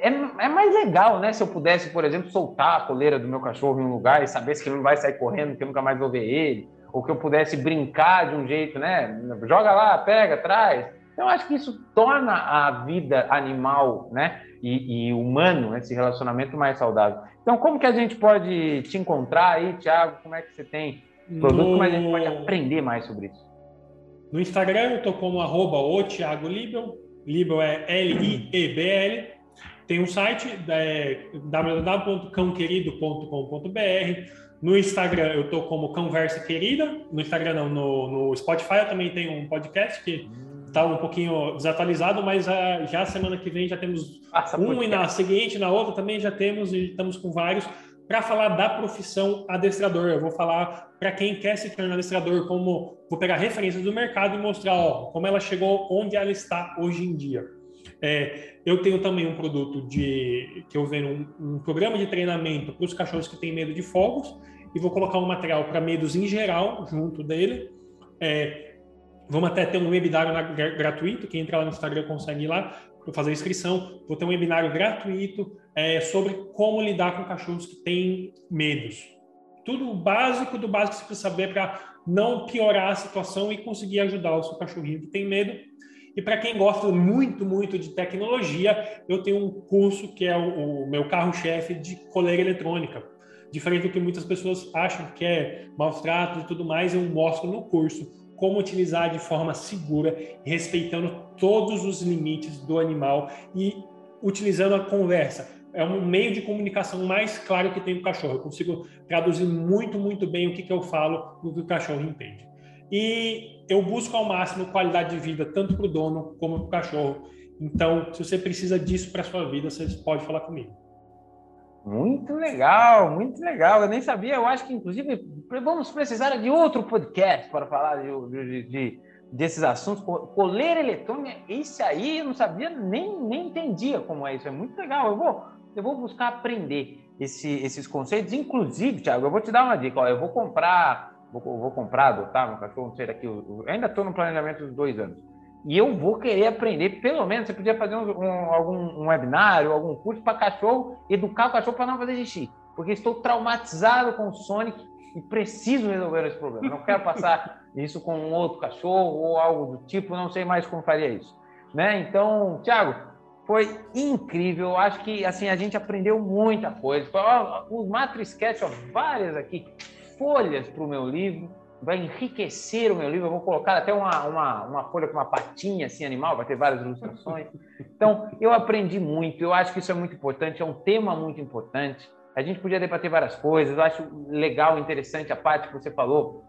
é, é mais legal, né? Se eu pudesse, por exemplo, soltar a coleira do meu cachorro em um lugar e saber que ele não vai sair correndo, que eu nunca mais vou ver ele, ou que eu pudesse brincar de um jeito, né? Joga lá, pega, traz. Então, acho que isso torna a vida animal, né? E, e humano, esse relacionamento mais saudável. Então, como que a gente pode te encontrar aí, Thiago? Como é que você tem produto? No... Como a gente pode aprender mais sobre isso? No Instagram eu estou como arroba o Thiago Libel, Libel é L-I-E-B-L. Tem um site é, www.cãoquerido.com.br. No Instagram eu estou como Conversa Querida. No Instagram não, no, no Spotify eu também tenho um podcast que está um pouquinho desatualizado, mas a, já semana que vem já temos um podcast. e na seguinte, na outra também já temos e estamos com vários para falar da profissão adestrador. Eu vou falar para quem quer se tornar adestrador, como vou pegar referências do mercado e mostrar ó, como ela chegou onde ela está hoje em dia. É, eu tenho também um produto de que eu vendo um, um programa de treinamento para os cachorros que têm medo de fogos e vou colocar um material para medos em geral junto dele. É, vamos até ter um webinário gratuito, quem entrar lá no Instagram consegue ir lá para fazer a inscrição. Vou ter um webinário gratuito é, sobre como lidar com cachorros que têm medos. Tudo básico do básico que você precisa saber para não piorar a situação e conseguir ajudar o seu cachorrinho que tem medo. E para quem gosta muito, muito de tecnologia, eu tenho um curso que é o, o meu carro-chefe de coleira eletrônica. Diferente do que muitas pessoas acham que é maus tratos e tudo mais, eu mostro no curso como utilizar de forma segura, respeitando todos os limites do animal e utilizando a conversa. É um meio de comunicação mais claro que tem o cachorro. Eu consigo traduzir muito, muito bem o que, que eu falo no que o cachorro entende. E eu busco ao máximo qualidade de vida, tanto para o dono como para o cachorro. Então, se você precisa disso para a sua vida, você pode falar comigo. Muito legal, muito legal. Eu nem sabia. Eu acho que, inclusive, vamos precisar de outro podcast para falar de, de, de desses assuntos. Coleira eletrônica, isso aí eu não sabia, nem, nem entendia como é isso. É muito legal. Eu vou, eu vou buscar aprender esse, esses conceitos. Inclusive, Thiago, eu vou te dar uma dica. Ó, eu vou comprar, vou, vou comprar, adotar meu cachorro, não sei daqui. Eu ainda estou no planejamento dos dois anos. E eu vou querer aprender, pelo menos, você podia fazer um, um algum um webinário, algum curso para cachorro, educar o cachorro para não fazer xixi. Porque estou traumatizado com o Sonic e preciso resolver esse problema. Não quero passar isso com um outro cachorro ou algo do tipo, não sei mais como faria isso. Né? Então, Thiago, foi incrível. Acho que assim a gente aprendeu muita coisa. O Matrix Sketch, ó, várias aqui folhas para o meu livro vai enriquecer o meu livro. Eu vou colocar até uma, uma, uma folha com uma patinha assim, animal, vai ter várias ilustrações. Então, eu aprendi muito, eu acho que isso é muito importante, é um tema muito importante. A gente podia debater várias coisas, eu acho legal, interessante a parte que você falou,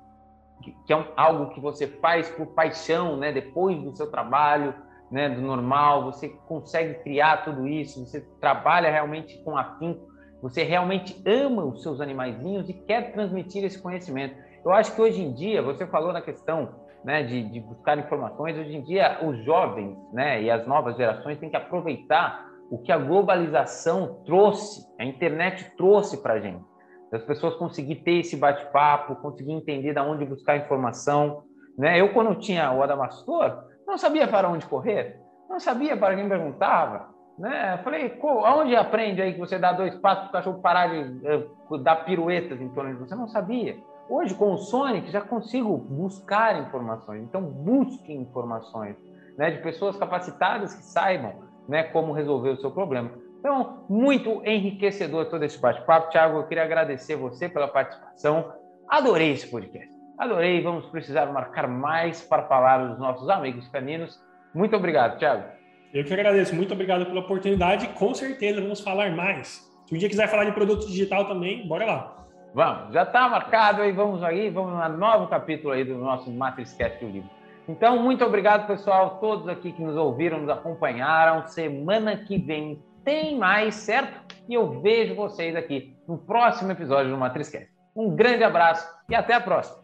que, que é um, algo que você faz por paixão, né? depois do seu trabalho, né? do normal, você consegue criar tudo isso, você trabalha realmente com afinco, você realmente ama os seus animaizinhos e quer transmitir esse conhecimento. Eu acho que hoje em dia, você falou na questão né, de, de, buscar informações, hoje em dia os jovens né, e as novas gerações têm que aproveitar o que a globalização trouxe, a internet trouxe para a gente. As pessoas conseguir ter esse bate-papo, conseguir entender de onde buscar informação. Né? Eu, quando tinha o Adamastor, não sabia para onde correr, não sabia para quem perguntava. Né? Falei, aonde aprende aí que você dá dois passos para o cachorro parar de uh, dar piruetas em torno de você? Não sabia. Hoje, com o Sonic, já consigo buscar informações. Então, busque informações né, de pessoas capacitadas que saibam né, como resolver o seu problema. Então, muito enriquecedor todo esse bate-papo. Thiago, eu queria agradecer você pela participação. Adorei esse podcast. Adorei. Vamos precisar marcar mais para falar dos nossos amigos caninos. Muito obrigado, Thiago. Eu que agradeço. Muito obrigado pela oportunidade. Com certeza vamos falar mais. Se um dia quiser falar de produto digital também, bora lá. Vamos, já está marcado aí, vamos aí, vamos no novo capítulo aí do nosso Matrixcast do livro. Então, muito obrigado, pessoal, todos aqui que nos ouviram, nos acompanharam. Semana que vem tem mais, certo? E eu vejo vocês aqui no próximo episódio do Matrixcast. Um grande abraço e até a próxima!